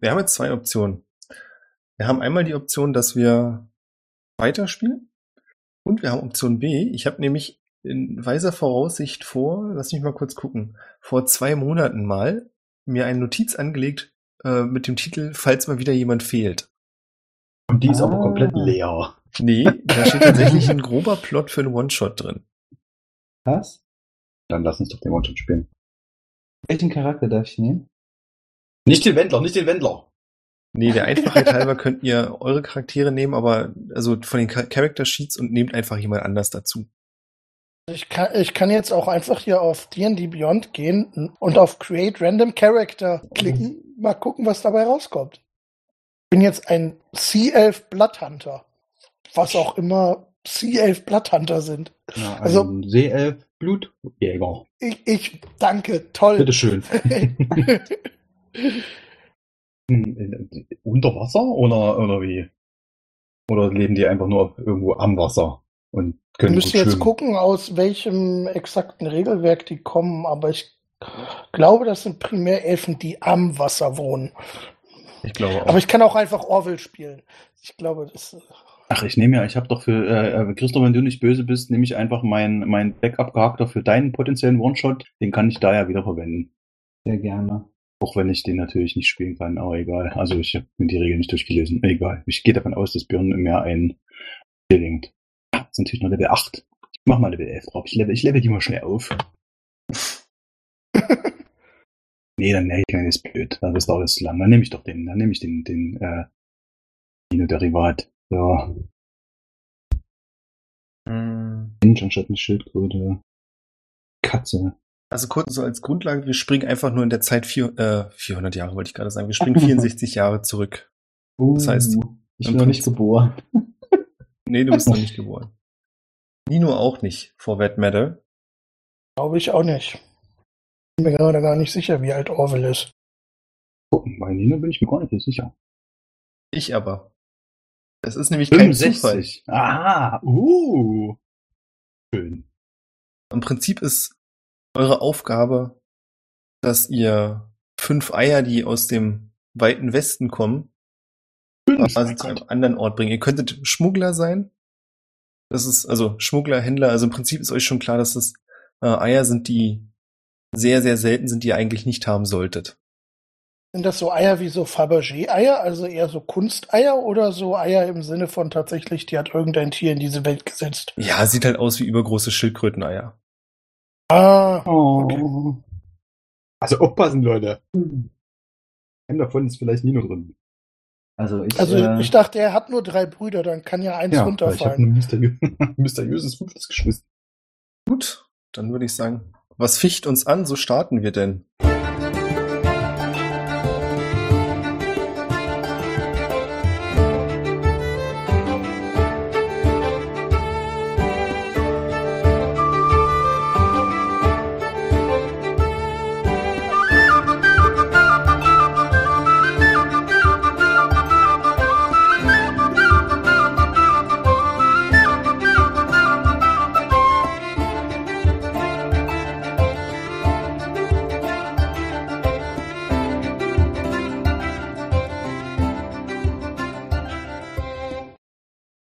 Wir haben jetzt zwei Optionen. Wir haben einmal die Option, dass wir weiterspielen. Und wir haben Option B. Ich habe nämlich in weiser Voraussicht vor, lass mich mal kurz gucken, vor zwei Monaten mal mir eine Notiz angelegt äh, mit dem Titel, falls mal wieder jemand fehlt. Und die ist ah. aber komplett leer. Nee, da steht tatsächlich ein grober Plot für einen One-Shot drin. Was? Dann lass uns doch den One-Shot spielen. Welchen Charakter darf ich nehmen? Nicht den Wendler, nicht den Wendler. Nee, der Einfachheit halber könnt ihr eure Charaktere nehmen, aber also von den Character Sheets und nehmt einfach jemand anders dazu. Ich kann, ich kann jetzt auch einfach hier auf D&D Beyond gehen und auf Create Random Character klicken. Mal gucken, was dabei rauskommt. Ich bin jetzt ein C11 Bloodhunter. Was auch immer C11 Bloodhunter sind. Ja, also C11 Blutjäger. Ich, ich danke, toll. Bitteschön. Unter Wasser oder, oder wie? Oder leben die einfach nur irgendwo am Wasser und können Wir müssen jetzt gucken, aus welchem exakten Regelwerk die kommen, aber ich glaube, das sind primär Elfen, die am Wasser wohnen. Ich glaube auch. Aber ich kann auch einfach Orwell spielen. Ich glaube, das. Äh, Ach, ich nehme ja, ich habe doch für äh, Christoph, wenn du nicht böse bist, nehme ich einfach meinen mein Backup-Charakter für deinen potenziellen One-Shot. Den kann ich da ja wieder verwenden. Sehr gerne. Auch wenn ich den natürlich nicht spielen kann, aber egal. Also ich habe mir die Regeln nicht durchgelesen. Egal. Ich gehe davon aus, dass Björn mehr ein gelingt. Das ist natürlich nur Level 8. Ich mach mal Level 11 drauf. Ich level, ich level die mal schnell auf. nee, dann nee, das ist blöd. Das dauert zu lang. Dann nehme ich doch den, dann nehme ich den, den, äh, Dino-Derivat. Ja. Mm. Mensch anstatt eine Schildkröte. Katze. Also kurz so als Grundlage, wir springen einfach nur in der Zeit vier, äh, 400 Jahre, wollte ich gerade sagen. Wir springen 64 Jahre zurück. Uh, das heißt, ich bin noch nicht geboren. nee, du bist noch nicht geboren. Nino auch nicht, for that matter. Glaube ich auch nicht. Ich bin mir gerade gar nicht sicher, wie alt Orwell ist. Oh, bei Nino bin ich mir gar nicht sicher. Ich aber. Es ist nämlich 65. kein Zufall. Ah, uh. Schön. Im Prinzip ist eure Aufgabe, dass ihr fünf Eier, die aus dem weiten Westen kommen, fünf, quasi zu einem anderen Ort bringen. Ihr könntet Schmuggler sein. Das ist, also Schmuggler, Händler, also im Prinzip ist euch schon klar, dass das äh, Eier sind, die sehr, sehr selten sind, die ihr eigentlich nicht haben solltet. Sind das so Eier wie so Fabergé-Eier, also eher so Kunsteier oder so Eier im Sinne von tatsächlich, die hat irgendein Tier in diese Welt gesetzt? Ja, sieht halt aus wie übergroße Schildkröteneier. Ah, okay. Oh. Also aufpassen, Leute. Hm. Ein davon ist vielleicht Nino drin. Also ich, also äh, ich dachte, er hat nur drei Brüder, dann kann ja eins ja, runterfallen. Ich habe ein mysteriö mysteriöses Fünftes geschmissen. Gut, dann würde ich sagen, was ficht uns an, so starten wir denn.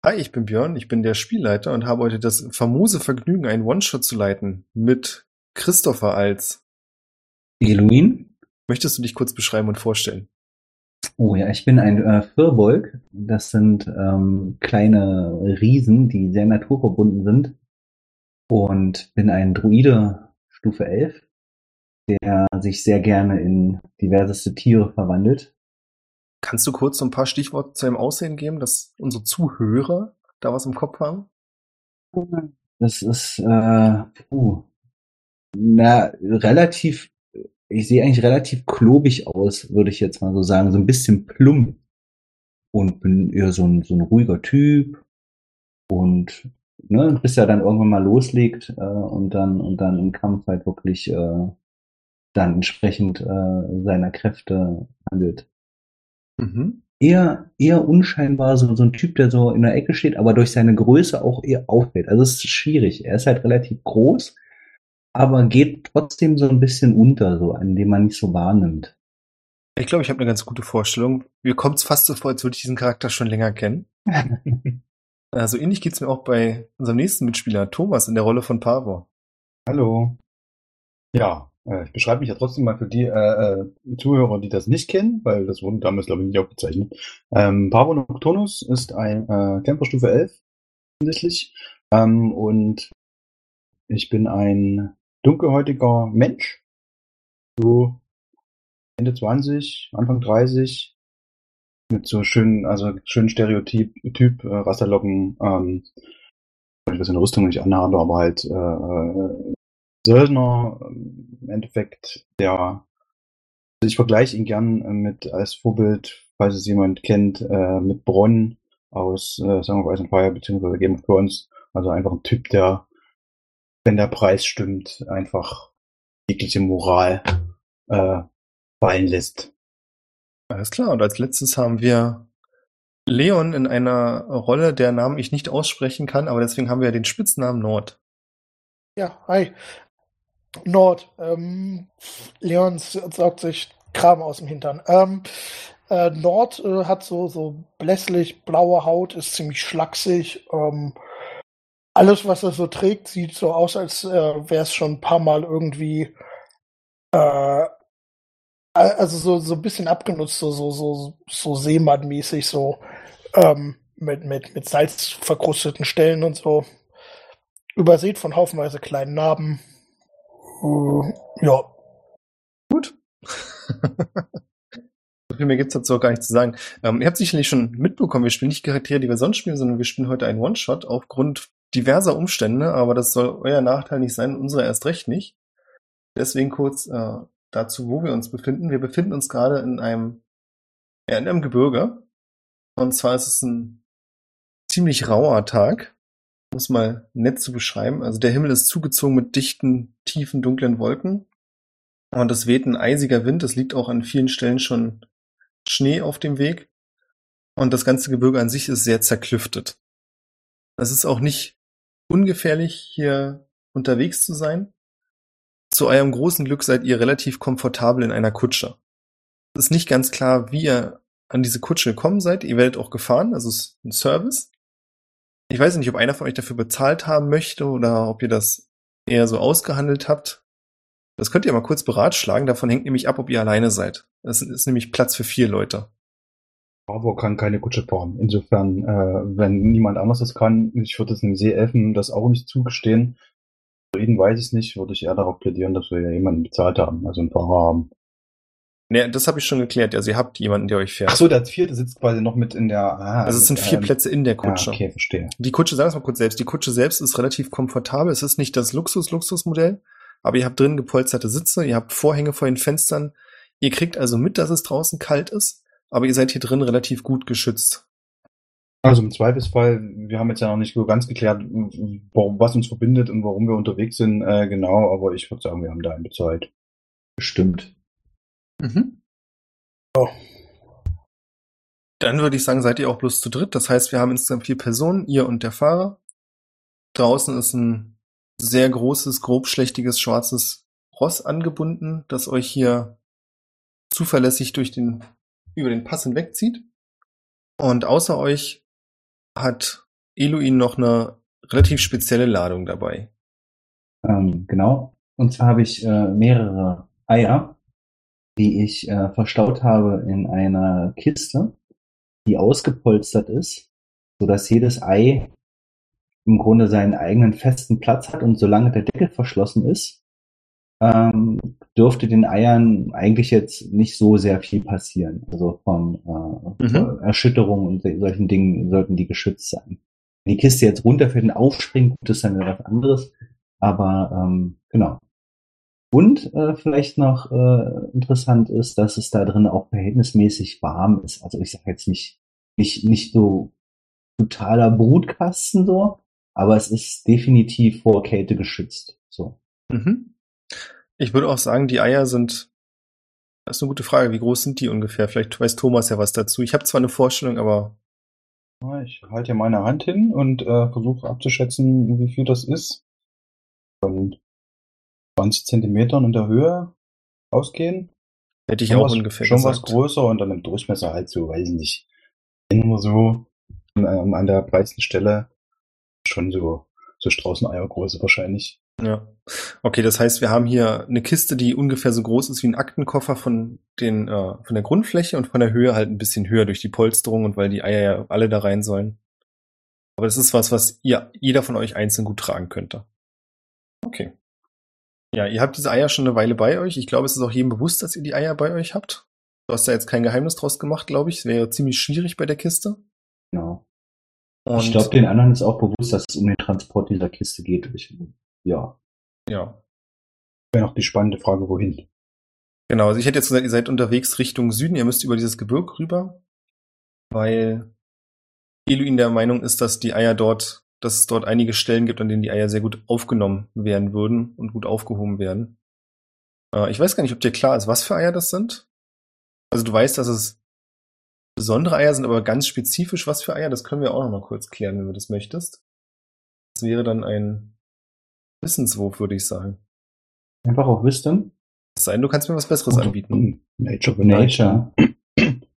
Hi, ich bin Björn, ich bin der Spielleiter und habe heute das famose Vergnügen, einen One-Shot zu leiten mit Christopher als Eluin. Möchtest du dich kurz beschreiben und vorstellen? Oh ja, ich bin ein äh, Firbolg. Das sind ähm, kleine Riesen, die sehr naturverbunden sind. Und bin ein Druide Stufe 11, der sich sehr gerne in diverseste Tiere verwandelt. Kannst du kurz so ein paar Stichworte zu dem Aussehen geben, dass unsere Zuhörer da was im Kopf haben? Das ist äh, uh, na, relativ, ich sehe eigentlich relativ klobig aus, würde ich jetzt mal so sagen, so ein bisschen plump. Und bin eher so ein, so ein ruhiger Typ. Und ne, bis er dann irgendwann mal loslegt äh, und dann und dann im Kampf halt wirklich äh, dann entsprechend äh, seiner Kräfte handelt. Mhm. Eher, eher unscheinbar, so, so ein Typ, der so in der Ecke steht, aber durch seine Größe auch eher auffällt. Also es ist schwierig. Er ist halt relativ groß, aber geht trotzdem so ein bisschen unter, so, an dem man nicht so wahrnimmt. Ich glaube, ich habe eine ganz gute Vorstellung. Mir kommt es fast so vor, als würde ich diesen Charakter schon länger kennen. Also ähnlich geht's mir auch bei unserem nächsten Mitspieler, Thomas, in der Rolle von Pavor. Hallo. Ja, ich beschreibe mich ja trotzdem mal für die äh, äh, Zuhörer, die das nicht kennen, weil das wurde damals, glaube ich, nicht aufgezeichnet. Ähm, Pavo Nocturnus ist ein äh, Kämpferstufe 11, offensichtlich. Ähm, und ich bin ein dunkelhäutiger Mensch. So Ende 20, Anfang 30. Mit so schönen, also schönen Stereotyp, Typ, äh, Rasterlocken, ähm, weil ich das in der Rüstung nicht anhabe, aber halt äh, äh, Söldner, ähm, im Endeffekt, der, also ich vergleiche ihn gern äh, mit als Vorbild, falls es jemand kennt, äh, mit Bronn aus äh, Song of Ice and Fire beziehungsweise Game of Thrones. Also einfach ein Typ, der, wenn der Preis stimmt, einfach jegliche Moral äh, fallen lässt. Alles klar. Und als letztes haben wir Leon in einer Rolle, der Namen ich nicht aussprechen kann, aber deswegen haben wir den Spitznamen Nord. Ja, hi. Nord. Ähm, Leon saugt sich Kram aus dem Hintern. Ähm, äh, Nord äh, hat so, so blässlich blaue Haut, ist ziemlich schlaksig. Ähm, alles, was er so trägt, sieht so aus, als äh, wäre es schon ein paar Mal irgendwie äh, also so, so ein bisschen abgenutzt, so, so, so, so Seemann-mäßig, so ähm, mit, mit, mit Salz verkrusteten Stellen und so. Übersät von haufenweise kleinen Narben. Äh, ja. Gut. so viel mehr gibt's dazu auch gar nicht zu sagen. Ähm, ihr habt sicherlich schon mitbekommen, wir spielen nicht Charaktere, die wir sonst spielen, sondern wir spielen heute einen One-Shot aufgrund diverser Umstände, aber das soll euer Nachteil nicht sein, unsere erst recht nicht. Deswegen kurz äh, dazu, wo wir uns befinden. Wir befinden uns gerade in einem, ja, in einem Gebirge. Und zwar ist es ein ziemlich rauer Tag, um es mal nett zu beschreiben. Also der Himmel ist zugezogen mit dichten, tiefen, dunklen Wolken. Und es weht ein eisiger Wind. Es liegt auch an vielen Stellen schon Schnee auf dem Weg. Und das ganze Gebirge an sich ist sehr zerklüftet. Es ist auch nicht ungefährlich, hier unterwegs zu sein. Zu eurem großen Glück seid ihr relativ komfortabel in einer Kutsche. Es ist nicht ganz klar, wie ihr an diese Kutsche gekommen seid. Ihr werdet auch gefahren, also es ist ein Service. Ich weiß nicht, ob einer von euch dafür bezahlt haben möchte oder ob ihr das eher so ausgehandelt habt. Das könnt ihr mal kurz beratschlagen. Davon hängt nämlich ab, ob ihr alleine seid. Es ist nämlich Platz für vier Leute. Bravo kann keine Kutsche fahren. Insofern, äh, wenn niemand anders das kann, ich würde es einem Seeelfen das auch nicht zugestehen, Reden weiß ich nicht, würde ich eher darauf plädieren, dass wir ja jemanden bezahlt haben, also einen Fahrer haben. Nee, das habe ich schon geklärt. Also ihr habt jemanden, der euch fährt. Ach so, der vierte sitzt quasi noch mit in der. Ah, also es sind vier ähm, Plätze in der Kutsche. Ja, okay, verstehe. Die Kutsche, sagen wir mal kurz selbst, die Kutsche selbst ist relativ komfortabel. Es ist nicht das Luxus-Luxus-Modell, aber ihr habt drin gepolsterte Sitze, ihr habt Vorhänge vor den Fenstern. Ihr kriegt also mit, dass es draußen kalt ist, aber ihr seid hier drin relativ gut geschützt. Also im Zweifelsfall, wir haben jetzt ja noch nicht so ganz geklärt, was uns verbindet und warum wir unterwegs sind, äh, genau, aber ich würde sagen, wir haben da eine Zeit. Bestimmt. Mhm. Oh. Dann würde ich sagen, seid ihr auch bloß zu dritt. Das heißt, wir haben insgesamt vier Personen, ihr und der Fahrer. Draußen ist ein sehr großes, grobschlächtiges, schwarzes Ross angebunden, das euch hier zuverlässig durch den, über den Pass hinwegzieht. Und außer euch hat Eluin noch eine relativ spezielle Ladung dabei. Ähm, genau. Und zwar habe ich äh, mehrere Eier, die ich äh, verstaut habe in einer Kiste, die ausgepolstert ist, so dass jedes Ei im Grunde seinen eigenen festen Platz hat und solange der Deckel verschlossen ist, ähm, dürfte den Eiern eigentlich jetzt nicht so sehr viel passieren. Also von äh, mhm. Erschütterungen und solchen Dingen sollten die geschützt sein. Wenn die Kiste jetzt runterfällt und aufspringt, gut, ist dann wieder was anderes. Aber ähm, genau. Und äh, vielleicht noch äh, interessant ist, dass es da drin auch verhältnismäßig warm ist. Also ich sage jetzt nicht, nicht, nicht so totaler Brutkasten so, aber es ist definitiv vor Kälte geschützt. So. Mhm. Ich würde auch sagen, die Eier sind. Das ist eine gute Frage. Wie groß sind die ungefähr? Vielleicht weiß Thomas ja was dazu. Ich habe zwar eine Vorstellung, aber. Ich halte ja meine Hand hin und äh, versuche abzuschätzen, wie viel das ist. Von 20 Zentimetern in der Höhe ausgehen. Hätte ich schon auch was, ungefähr Schon gesagt. was größer und dann im Durchmesser halt so, weiß ich nicht. Nur so ähm, an der breitesten Stelle schon so, so Straußeneiergröße wahrscheinlich. Ja. Okay, das heißt, wir haben hier eine Kiste, die ungefähr so groß ist wie ein Aktenkoffer von den äh, von der Grundfläche und von der Höhe halt ein bisschen höher durch die Polsterung und weil die Eier ja alle da rein sollen. Aber das ist was, was ihr jeder von euch einzeln gut tragen könnte. Okay. Ja, ihr habt diese Eier schon eine Weile bei euch. Ich glaube, es ist auch jedem bewusst, dass ihr die Eier bei euch habt. Du hast da jetzt kein Geheimnis draus gemacht, glaube ich. Es wäre ziemlich schwierig bei der Kiste. Genau. Und ich glaube, den anderen ist auch bewusst, dass es um den Transport dieser Kiste geht. Ich, ja. ja, Wäre noch die spannende Frage, wohin? Genau, also ich hätte jetzt gesagt, ihr seid unterwegs Richtung Süden, ihr müsst über dieses Gebirg rüber, weil Eluin der Meinung ist, dass die Eier dort, dass es dort einige Stellen gibt, an denen die Eier sehr gut aufgenommen werden würden und gut aufgehoben werden. Äh, ich weiß gar nicht, ob dir klar ist, was für Eier das sind. Also du weißt, dass es besondere Eier sind, aber ganz spezifisch was für Eier, das können wir auch noch mal kurz klären, wenn du das möchtest. Das wäre dann ein Wissenswurf, würde ich sagen. Einfach auf Wisdom. Es sei denn, du kannst mir was Besseres anbieten. Hm, Nature beneicht. Nature.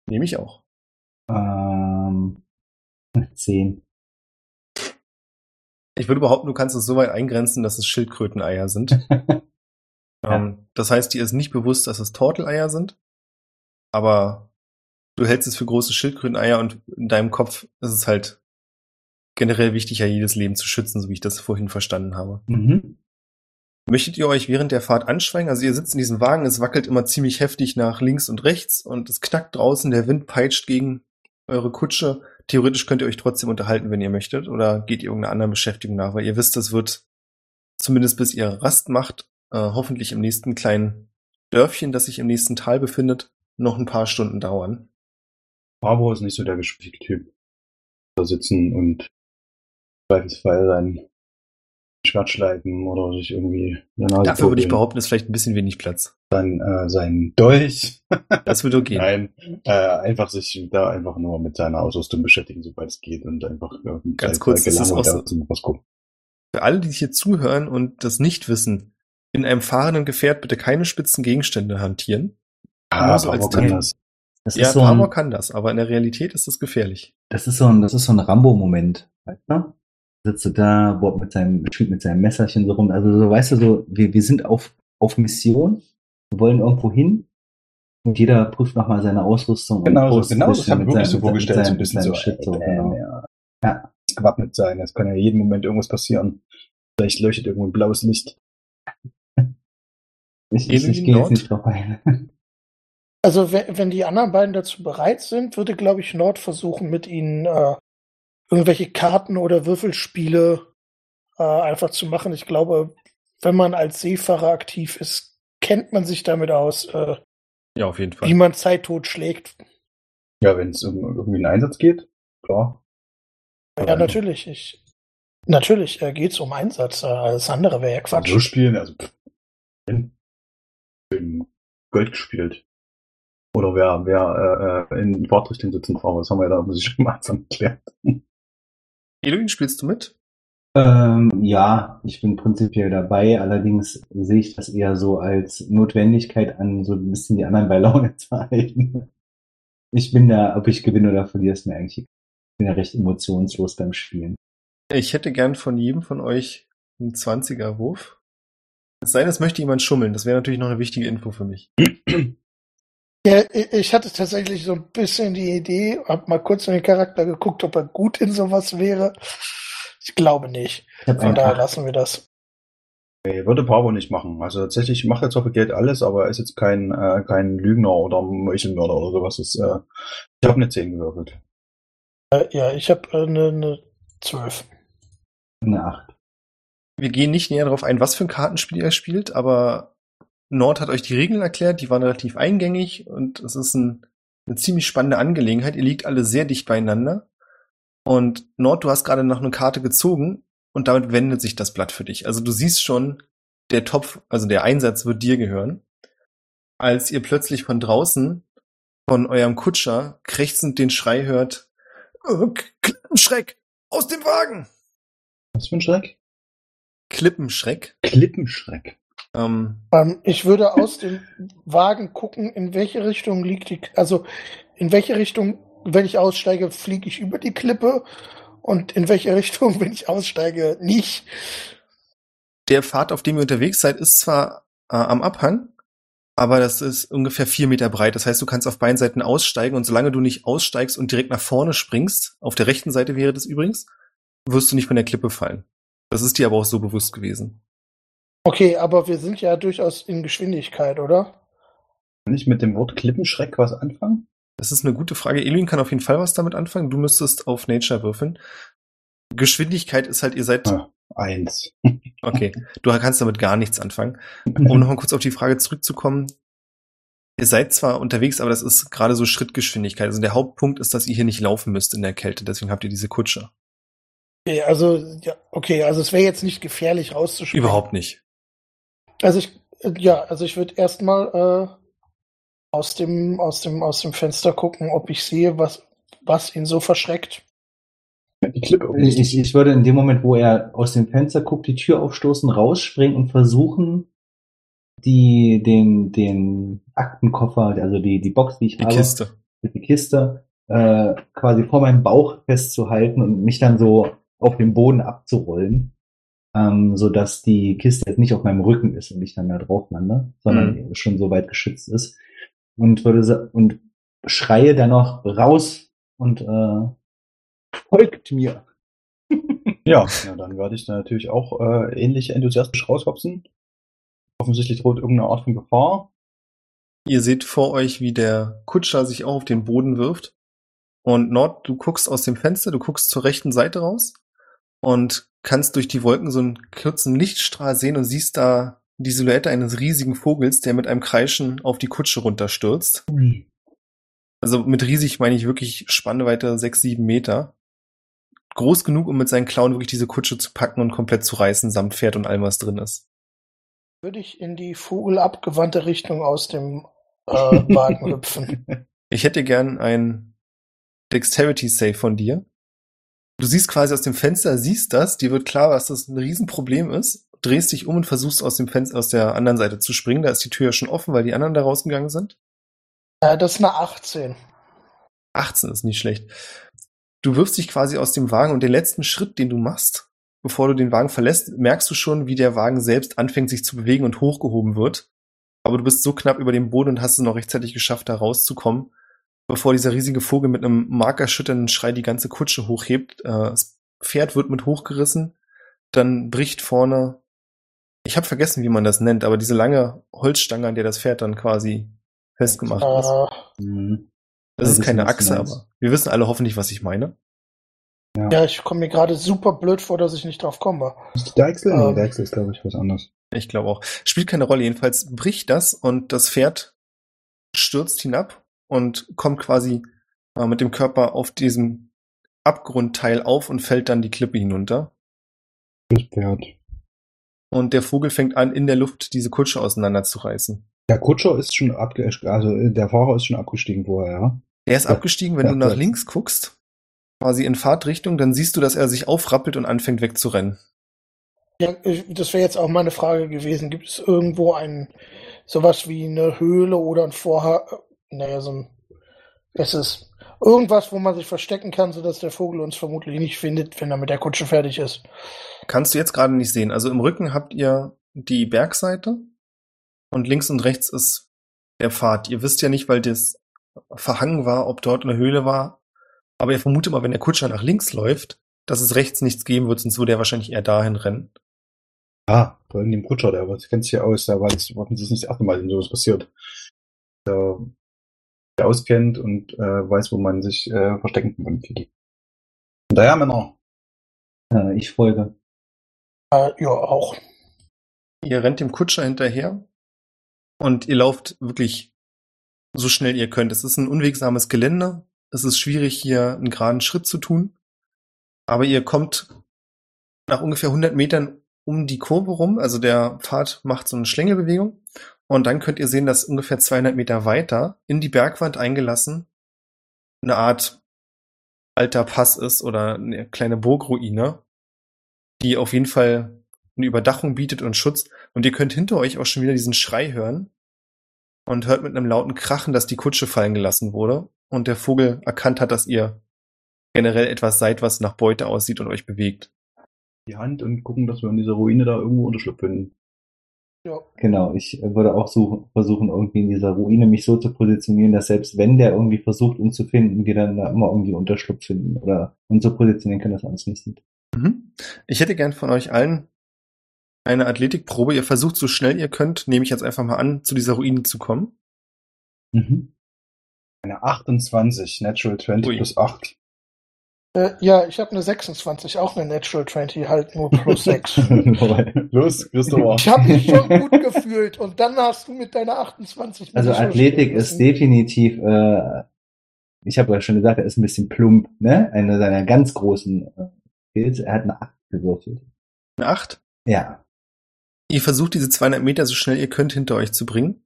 Nehme ich auch. Ähm, 10. Ich würde behaupten, du kannst es so weit eingrenzen, dass es Schildkröteneier sind. ähm, das heißt, dir ist nicht bewusst, dass es Torteleier sind, aber du hältst es für große Schildkröteneier und in deinem Kopf ist es halt generell wichtig, ja jedes Leben zu schützen, so wie ich das vorhin verstanden habe. mhm. Möchtet ihr euch während der Fahrt anschweigen? Also ihr sitzt in diesem Wagen, es wackelt immer ziemlich heftig nach links und rechts und es knackt draußen, der Wind peitscht gegen eure Kutsche. Theoretisch könnt ihr euch trotzdem unterhalten, wenn ihr möchtet, oder geht ihr irgendeiner anderen Beschäftigung nach, weil ihr wisst, das wird zumindest bis ihr Rast macht, äh, hoffentlich im nächsten kleinen Dörfchen, das sich im nächsten Tal befindet, noch ein paar Stunden dauern. Bravo ist nicht so der gesprächige Typ. Da sitzen und im Zweifelsfall sein Schwert schleifen oder sich irgendwie Dafür würde ich behaupten, ist vielleicht ein bisschen wenig Platz. Dann äh, sein Dolch. Das würde gehen. Nein, äh, einfach sich da einfach nur mit seiner Ausrüstung beschäftigen, sobald es geht und einfach äh, Ganz kurz, das ist auch so- was gucken. Für alle, die hier zuhören und das nicht wissen, in einem fahrenden Gefährt bitte keine spitzen Gegenstände hantieren. Ah, Nur so als Bravo kann das. Das Ja, ist so ein, kann das, aber in der Realität ist das gefährlich. das ist so ein, das ist so ein Rambo-Moment, weißt du? Sitzt du da, bohrt mit seinem, mit seinem Messerchen so rum. Also so, weißt du, so, wir, wir sind auf, auf Mission, wir wollen irgendwo hin und jeder prüft nochmal seine Ausrüstung. und Genau so, genau ein das bisschen habe ich mit wirklich seinem- so vorgestellt, so seinem- ein bisschen mit so, Shit, so, äh, genau. ja, Ja, gewappnet sein. Es kann ja jeden Moment irgendwas passieren. Vielleicht leuchtet irgendwo ein blaues Licht. ich, ich, ich gehe jetzt nicht drauf ein. Also wenn, wenn die anderen beiden dazu bereit sind, würde, glaube ich, Nord versuchen, mit ihnen äh, irgendwelche Karten oder Würfelspiele äh, einfach zu machen. Ich glaube, wenn man als Seefahrer aktiv ist, kennt man sich damit aus, äh, Ja, auf jeden Fall. wie man Zeit totschlägt. Ja, wenn es um irgendwie einen Einsatz geht, klar. Ja, natürlich. Ich, natürlich äh, geht es um Einsatz. Äh, alles andere wäre ja Quatsch. So spielen, also pff, in, in Gold gespielt. Oder wer, wer äh, äh, in Fahrtrichtung sitzen braucht, das haben wir ja da muss ich schon mal zusammen geklärt. Eloin, spielst du mit? Ähm, ja, ich bin prinzipiell dabei, allerdings sehe ich das eher so als Notwendigkeit an, so ein bisschen die anderen bei Laune zu halten. Ich bin da, ob ich gewinne oder verliere, ist mir eigentlich, ich bin ja recht emotionslos beim Spielen. Ich hätte gern von jedem von euch einen 20er-Wurf. Es sei denn, es möchte jemand schummeln. Das wäre natürlich noch eine wichtige Info für mich. Ja, ich hatte tatsächlich so ein bisschen die Idee, hab mal kurz in den Charakter geguckt, ob er gut in sowas wäre. Ich glaube nicht. Ich Von daher lassen wir das. Nee, würde Pavo nicht machen. Also tatsächlich macht er zwar für Geld alles, aber er ist jetzt kein, äh, kein Lügner oder Meuchelmörder oder sowas. Das, äh, ich habe eine 10 gewürfelt. Äh, ja, ich habe äh, eine ne 12. eine Acht. Wir gehen nicht näher darauf ein, was für ein Kartenspiel er spielt, aber Nord hat euch die Regeln erklärt, die waren relativ eingängig und es ist ein, eine ziemlich spannende Angelegenheit. Ihr liegt alle sehr dicht beieinander. Und Nord, du hast gerade noch eine Karte gezogen und damit wendet sich das Blatt für dich. Also du siehst schon, der Topf, also der Einsatz wird dir gehören. Als ihr plötzlich von draußen von eurem Kutscher krächzend den Schrei hört, "Äh, Klippenschreck, aus dem Wagen! Was für ein Schreck? Klippenschreck. Klippenschreck. Ähm, Ähm, ich würde aus dem Wagen gucken, in welche Richtung liegt die, also in welche Richtung, wenn ich aussteige, fliege ich über die Klippe und in welche Richtung, wenn ich aussteige, nicht. der Pfad, auf dem ihr unterwegs seid, ist zwar äh, am Abhang, aber das ist ungefähr vier Meter breit. Das heißt, du kannst auf beiden Seiten aussteigen und solange du nicht aussteigst und direkt nach vorne springst, auf der rechten Seite wäre das übrigens, wirst du nicht von der Klippe fallen. Das ist dir aber auch so bewusst gewesen. Okay, aber wir sind ja durchaus in Geschwindigkeit, oder? Kann ich mit dem Wort Klippenschreck was anfangen? Das ist eine gute Frage. Elin kann auf jeden Fall was damit anfangen. Du müsstest auf Nature würfeln. Geschwindigkeit ist halt, ihr seid, Ah, eins. okay, du kannst damit gar nichts anfangen. Um nochmal kurz auf die Frage zurückzukommen. Ihr seid zwar unterwegs, aber das ist gerade so Schrittgeschwindigkeit. Also der Hauptpunkt ist, dass ihr hier nicht laufen müsst in der Kälte. Deswegen habt ihr diese Kutsche. Okay, also, ja, okay, also es wäre jetzt nicht gefährlich rauszuspringen. Überhaupt nicht. Also ich, ja, also ich würde erstmal äh, aus dem, aus dem, aus dem Fenster gucken, ob ich sehe, was, was ihn so verschreckt. Die Klippe. Ich, ich, ich würde in dem Moment, wo er aus dem Fenster guckt, die Tür aufstoßen, rausspringen und versuchen, die, den, den Aktenkoffer, also die, die Box, die ich Die habe, Kiste. die Kiste, äh, quasi vor meinem Bauch festzuhalten und mich dann so auf den Boden abzurollen, ähm, so dass die Kiste jetzt nicht auf meinem Rücken ist und ich dann da drauf lande, sondern schon so weit geschützt ist und würde und schreie dann noch raus und äh, folgt mir. Ja, ja, dann werde ich da natürlich auch äh, ähnlich enthusiastisch raushopsen. Offensichtlich droht irgendeine Art von Gefahr. Ihr seht vor euch, wie der Kutscher sich auch auf den Boden wirft. Und Nord, du guckst aus dem Fenster, du guckst zur rechten Seite raus und kannst durch die Wolken so einen kurzen Lichtstrahl sehen und siehst da die Silhouette eines riesigen Vogels, der mit einem Kreischen auf die Kutsche runterstürzt. Also mit riesig meine ich wirklich Spannweite sechs, sieben Meter. Groß genug, um mit seinen Klauen wirklich diese Kutsche zu packen und komplett zu reißen, samt Pferd und allem, was drin ist. Würde ich in die vogelabgewandte Richtung aus dem äh, Wagen hüpfen. Ich hätte gern ein Dexterity Save von dir. Du siehst quasi aus dem Fenster, siehst das, dir wird klar, was das ein Riesenproblem ist, drehst dich um und versuchst aus dem Fenster aus der anderen Seite zu springen. Da ist die Tür ja schon offen, weil die anderen da rausgegangen sind. Äh, das ist eine 18. 18 ist nicht schlecht. Du wirfst dich quasi aus dem Wagen und den letzten Schritt, den du machst, bevor du den Wagen verlässt, merkst du schon, wie der Wagen selbst anfängt, sich zu bewegen und hochgehoben wird. Aber du bist so knapp über dem Boden und hast es noch rechtzeitig geschafft, da rauszukommen, bevor dieser riesige Vogel mit einem markerschütternden Schrei die ganze Kutsche hochhebt. Äh, Das Pferd wird mit hochgerissen, dann bricht vorne, ich habe vergessen, wie man das nennt, aber diese lange Holzstange, an der das Pferd dann quasi festgemacht ist. Äh, Mhm. Das Ja, ist keine Achse, aber wir wissen alle hoffentlich, was ich meine. ja, ich komme mir gerade super blöd vor, dass ich nicht drauf komme. Ist die Deichsel? Ähm. Nee, Deichsel ist, glaube ich, was anderes. Ich glaube auch. Spielt keine Rolle. Jedenfalls bricht das und das Pferd stürzt hinab und kommt quasi äh, mit dem Körper auf diesem Abgrundteil auf und fällt dann die Klippe hinunter. Pferd. Und der Vogel fängt an, in der Luft diese Kutsche auseinanderzureißen. Der Kutscher ist schon abge also äh, der Fahrer ist schon abgestiegen vorher, ja. Er ist Ja. abgestiegen, wenn Ja, du nach links guckst, quasi in Fahrtrichtung, dann siehst du, dass er sich aufrappelt und anfängt wegzurennen. Ja, ich- das wäre jetzt auch meine Frage gewesen. Gibt es irgendwo ein sowas wie eine Höhle oder ein Vorhang? Naja, so ein. Es ist irgendwas, wo man sich verstecken kann, sodass der Vogel uns vermutlich nicht findet, wenn er mit der Kutsche fertig ist. Kannst du jetzt gerade nicht sehen. Also im Rücken habt ihr die Bergseite und links und rechts ist der Pfad. Ihr wisst ja nicht, weil das verhangen war, ob dort eine Höhle war. Aber ihr vermutet mal, wenn der Kutscher nach links läuft, dass es rechts nichts geben wird, sonst würde er wahrscheinlich eher dahin rennen. Ah, bei irgendeinem Kutscher, der kennt sich ja aus, der weiß, warten Sie, es ist nicht das erste Mal, wenn sowas passiert. Der auskennt und äh, weiß, wo man sich äh, verstecken kann. Von daher, Männer, Äh, ich folge. Äh, ja, auch. Ihr rennt dem Kutscher hinterher und ihr lauft wirklich so schnell ihr könnt. Es ist ein unwegsames Gelände. Es ist schwierig, hier einen geraden Schritt zu tun. Aber ihr kommt nach ungefähr 100 Metern um die Kurve rum. Also der Pfad macht so eine Schlängelbewegung. Und dann könnt ihr sehen, dass ungefähr 200 Meter weiter in die Bergwand eingelassen eine Art alter Pass ist oder eine kleine Burgruine, die auf jeden Fall eine Überdachung bietet und Schutz. Und ihr könnt hinter euch auch schon wieder diesen Schrei hören und hört mit einem lauten Krachen, dass die Kutsche fallen gelassen wurde und der Vogel erkannt hat, dass ihr generell etwas seid, was nach Beute aussieht und euch bewegt. Die Hand und gucken, dass wir in dieser Ruine da irgendwo Unterschlupf finden. Ja. Genau, ich würde auch suchen, versuchen, irgendwie in dieser Ruine mich so zu positionieren, dass selbst wenn der irgendwie versucht, uns zu finden, wir dann da immer irgendwie Unterschlupf finden oder uns so positionieren können, dass er uns nicht sieht. Mhm. Ich hätte gern von euch allen eine Athletikprobe. Ihr versucht so schnell ihr könnt, nehme ich jetzt einfach mal an, zu dieser Ruine zu kommen. Mhm. Eine 28, Natural 20 Ui. plus 8. Äh, ja, ich habe eine 26, auch eine Natural 20, halt nur plus 6. Los, Christopher. Ich habe mich schon gut gefühlt und dann hast du mit deiner 28. Also Athletik ist definitiv, äh, ich habe ja schon gesagt, er ist ein bisschen plump, ne? Eine seiner ganz großen äh, Skills. Er hat eine 8 gewürfelt. Eine Acht. Ja. Ihr versucht diese 200 Meter so schnell ihr könnt hinter euch zu bringen.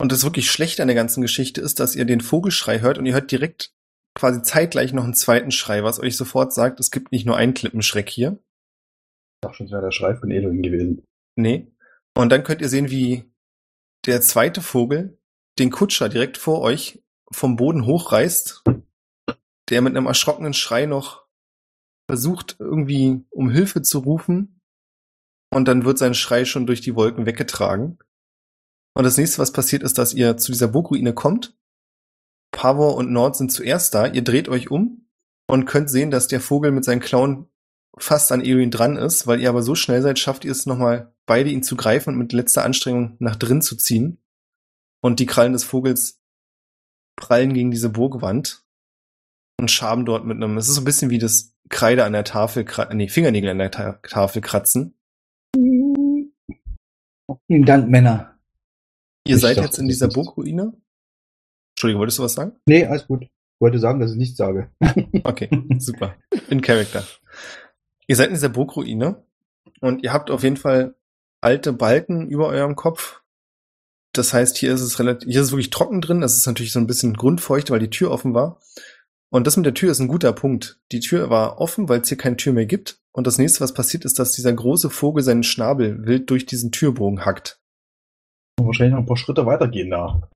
Und das wirklich Schlechte an der ganzen Geschichte ist, dass ihr den Vogelschrei hört und ihr hört direkt quasi zeitgleich noch einen zweiten Schrei, was euch sofort sagt, es gibt nicht nur einen Klippenschreck hier. Ich dachte schon, es wäre der Schrei von Edwin gewesen. Nee. Und dann könnt ihr sehen, wie der zweite Vogel den Kutscher direkt vor euch vom Boden hochreißt, der mit einem erschrockenen Schrei noch versucht, irgendwie um Hilfe zu rufen. Und dann wird sein Schrei schon durch die Wolken weggetragen. Und das nächste, was passiert, ist, dass ihr zu dieser Burgruine kommt. Pavor und Nord sind zuerst da. Ihr dreht euch um und könnt sehen, dass der Vogel mit seinen Klauen fast an Erin dran ist, weil ihr aber so schnell seid, schafft ihr es nochmal beide ihn zu greifen und mit letzter Anstrengung nach drin zu ziehen. Und die Krallen des Vogels prallen gegen diese Burgwand und schaben dort mit einem, es ist so ein bisschen wie das Kreide an der Tafel, nee, Fingernägel an der Ta Tafel kratzen. Vielen Dank, Männer. Ihr Ich seid jetzt in dieser Burgruine. Entschuldigung, wolltest du was sagen? Nee, alles gut. Ich wollte sagen, dass ich nichts sage. Okay, super. In Character. Ihr seid in dieser Burgruine und ihr habt auf jeden Fall alte Balken über eurem Kopf. Das heißt, hier ist es relativ, hier ist es wirklich trocken drin. Das ist natürlich so ein bisschen grundfeucht, weil die Tür offen war. Und das mit der Tür ist ein guter Punkt. Die Tür war offen, weil es hier keine Tür mehr gibt. Und das nächste, was passiert, ist, dass dieser große Vogel seinen Schnabel wild durch diesen Türbogen hackt. Wahrscheinlich noch ein paar Schritte weitergehen da.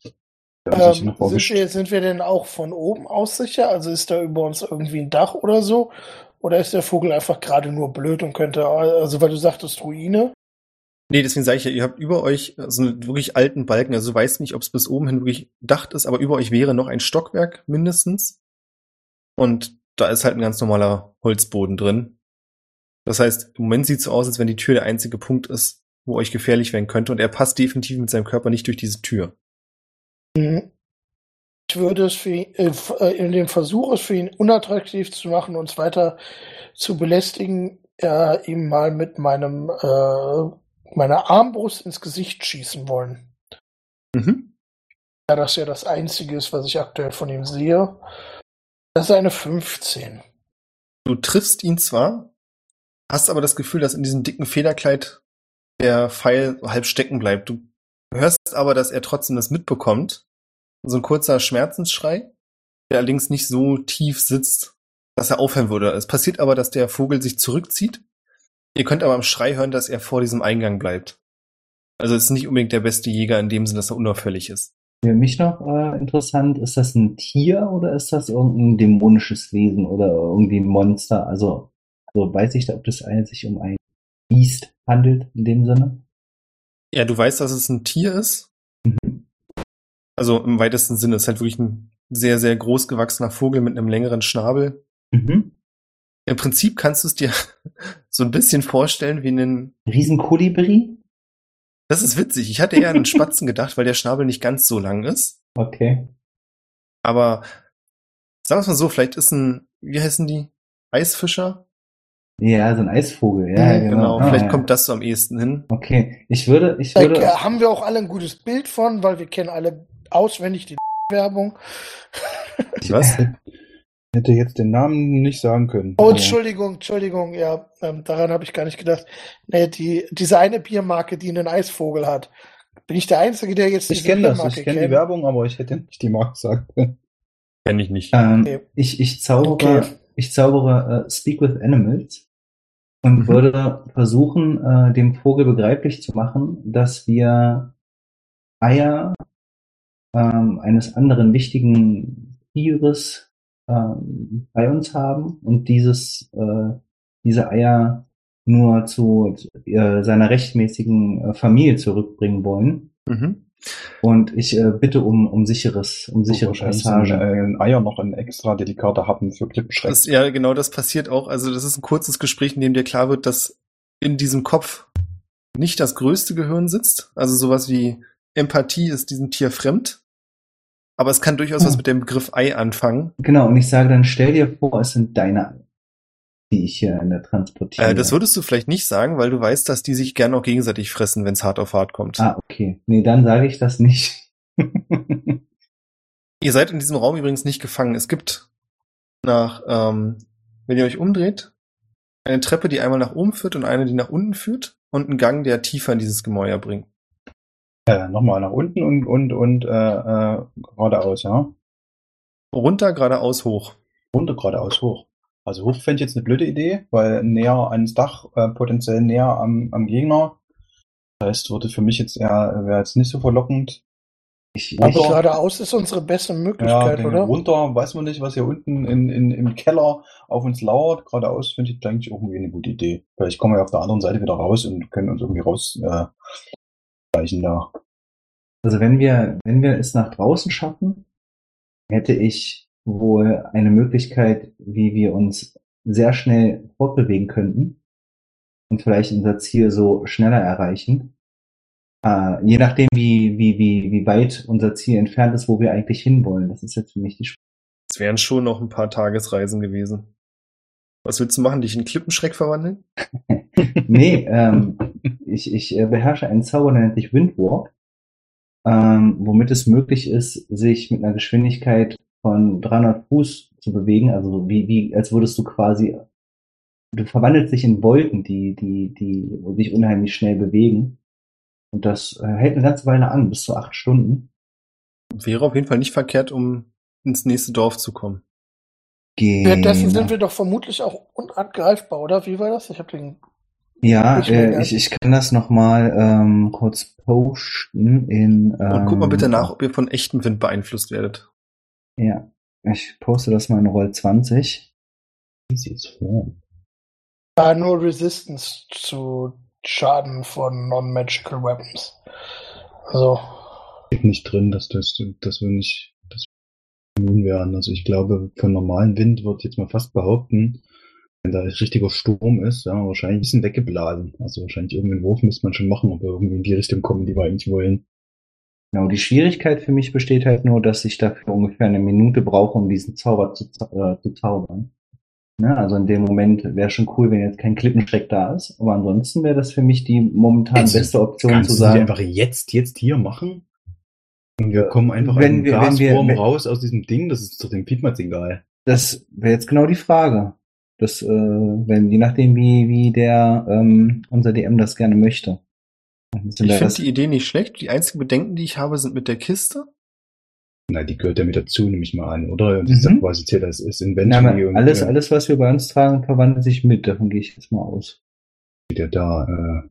Ähm, sind, wir, sind wir denn auch von oben aus sicher? Also ist da über uns irgendwie ein Dach oder so? Oder ist der Vogel einfach gerade nur blöd und könnte, also weil du sagtest Ruine? Nee, deswegen sage ich ja, ihr habt über euch so einen wirklich alten Balken. Also du weißt nicht, ob es bis oben hin wirklich Dacht ist, aber über euch wäre noch ein Stockwerk mindestens. Und da ist halt ein ganz normaler Holzboden drin. Das heißt, im Moment sieht es so aus, als wenn die Tür der einzige Punkt ist, wo euch gefährlich werden könnte. Und er passt definitiv mit seinem Körper nicht durch diese Tür. Mhm. Ich würde es für ihn, äh, äh, in dem Versuch, es für ihn unattraktiv zu machen, uns weiter zu belästigen, äh, ihm mal mit meinem äh, meiner Armbrust ins Gesicht schießen wollen. Mhm. Da das ja das Einzige ist, was ich aktuell von ihm sehe. Das ist eine 15. Du triffst ihn zwar, hast aber das Gefühl, dass in diesem dicken Federkleid der Pfeil halb stecken bleibt. Du hörst aber, dass er trotzdem das mitbekommt. So ein kurzer Schmerzensschrei, der allerdings nicht so tief sitzt, dass er aufhören würde. Es passiert aber, dass der Vogel sich zurückzieht. Ihr könnt aber am Schrei hören, dass er vor diesem Eingang bleibt. Also es ist nicht unbedingt der beste Jäger in dem Sinne, dass er unauffällig ist. Für mich noch äh, interessant, ist das ein Tier oder ist das irgendein dämonisches Wesen oder irgendwie ein Monster? Also, also weiß ich, ob das sich um ein Biest handelt in dem Sinne? Ja, du weißt, dass es ein Tier ist. Also im weitesten Sinne ist halt wirklich ein sehr, sehr groß gewachsener Vogel mit einem längeren Schnabel. Mhm. Im Prinzip kannst du es dir so ein bisschen vorstellen wie einen. Riesenkolibri? Das ist witzig. Ich hatte eher an einen Spatzen gedacht, weil der Schnabel nicht ganz so lang ist. Okay. Aber sagen wir es mal so, vielleicht ist ein, wie heißen die? Eisfischer? Ja, so ein Eisvogel, ja, Mhm, genau. Ah, Vielleicht ja. kommt das so am ehesten hin. Okay, ich würde, ich Da würde, äh, haben wir auch alle ein gutes Bild von, weil wir kennen alle auswendig die Werbung. Was? Hätte jetzt den Namen nicht sagen können. Oh, Entschuldigung, Entschuldigung, ja, ähm, daran habe ich gar nicht gedacht. Nee, die, diese eine Biermarke, die einen Eisvogel hat. Bin ich der Einzige, der jetzt Ich kenne das, ich kenne die? Werbung, aber ich hätte nicht die Marke sagen können. Kenn ich nicht. ähm, Okay. ich, ich zaubere, Okay. ich zaubere äh, Speak with Animals und Mhm. würde versuchen, äh, dem Vogel begreiflich zu machen, dass wir Eier ähm, eines anderen wichtigen Tieres ähm, bei uns haben und dieses äh, diese Eier nur zu äh, seiner rechtmäßigen äh, Familie zurückbringen wollen. Mhm. Und ich äh, bitte um, um sicheres, um sichere Wahrscheinlich Passage. äh, Eier noch ein extra delikater Happen für Klippenschreck. Ja, genau, das passiert auch. Also das ist ein kurzes Gespräch, in dem dir klar wird, dass in diesem Kopf nicht das größte Gehirn sitzt. Also sowas wie Empathie ist diesem Tier fremd. Aber es kann durchaus Hm. was mit dem Begriff Ei anfangen. Genau, und ich sage dann, stell dir vor, es sind deine Eier, die ich hier in der transportiere. Äh, das würdest du vielleicht nicht sagen, weil du weißt, dass die sich gerne auch gegenseitig fressen, wenn es hart auf hart kommt. ah, okay. Nee, dann sage ich das nicht. Ihr seid in diesem Raum übrigens nicht gefangen. Es gibt nach, ähm, wenn ihr euch umdreht, eine Treppe, die einmal nach oben führt und eine, die nach unten führt und einen Gang, der tiefer in dieses Gemäuer bringt. Äh, Nochmal nach unten und, und, und äh, äh, geradeaus, ja? Runter, geradeaus, hoch. Runter geradeaus hoch. Also hoch fände ich jetzt eine blöde Idee, weil näher ans Dach, äh, potenziell näher am, am Gegner. Das heißt, würde für mich jetzt eher, wäre jetzt nicht so verlockend. Ich, Aber- ich, Geradeaus ist unsere beste Ja, Möglichkeit, denke, oder? runter, weiß man nicht, was hier unten in, in, im Keller auf uns lauert. Geradeaus finde ich eigentlich auch irgendwie eine gute Idee. Vielleicht kommen wir auf der anderen Seite wieder raus und können uns irgendwie raus äh, da. also wenn wir, wenn wir es nach draußen schaffen, hätte ich wohl eine Möglichkeit, wie wir uns sehr schnell fortbewegen könnten und vielleicht unser Ziel so schneller erreichen. Äh, je nachdem, wie, wie, wie, wie weit unser Ziel entfernt ist, wo wir eigentlich hinwollen. Das ist jetzt für mich die Sp Es wären schon noch ein paar Tagesreisen gewesen. Was willst du machen? Dich in Klippenschreck verwandeln? Nee, ähm, ich, ich äh, beherrsche einen Zauber, der nennt sich Windwalk, ähm, womit es möglich ist, sich mit einer Geschwindigkeit von 300 Fuß zu bewegen, also wie, wie, als würdest du quasi, du verwandelst dich in Wolken, die, die, die sich unheimlich schnell bewegen. Und das äh, hält eine ganze Weile an, bis zu acht Stunden. Wäre auf jeden Fall nicht verkehrt, um ins nächste Dorf zu kommen. Währenddessen Genau. sind wir doch vermutlich auch unangreifbar, oder? Wie war das? Ich habe den. Ja, Ich äh, ich, ich kann das nochmal ähm, kurz posten in. Ähm, Und guck mal bitte nach, ob ihr von echtem Wind beeinflusst werdet. Ja, ich poste das mal in Roll 20. Wie sieht's vor? Ah, nur Resistance zu Schaden von Non-Magical Weapons. Also, Steht nicht drin, dass das, dass wir nicht, dass wir immun wären. Also ich glaube, von normalem Wind wird jetzt mal fast behaupten, wenn da richtiger Sturm ist, ja, wahrscheinlich ein bisschen weggeblasen. Also wahrscheinlich irgendeinen Wurf müsste man schon machen, ob wir irgendwie in die Richtung kommen, die wir eigentlich wollen. Genau, die Schwierigkeit für mich besteht halt nur, dass ich dafür ungefähr eine Minute brauche, um diesen Zauber zu, äh, zu zaubern. Ne? Also in dem Moment wäre schon cool, wenn jetzt kein Klippenschreck da ist. Aber ansonsten wäre das für mich die momentan Jetzt beste Option Kannst zu du die sagen. einfach jetzt, jetzt hier machen? Und wir kommen einfach Wenn einen wir- wenn wir- Gaswurm wenn- raus aus diesem Ding, das ist doch dem Piepmatz egal. Das wäre jetzt genau die Frage. Das, äh, wenn, je nachdem, wie, wie der ähm, unser DM das gerne möchte. Ich finde das- die Idee nicht schlecht. Die einzigen Bedenken, die ich habe, sind mit der Kiste. Na, die gehört ja mit dazu, nehme ich mal an, oder? Das Mhm. ist ja quasi zählt als ist Na, Inventory aber und alles, äh, alles, was wir bei uns tragen, verwandelt sich mit. Davon gehe ich jetzt mal aus. ja da. Äh,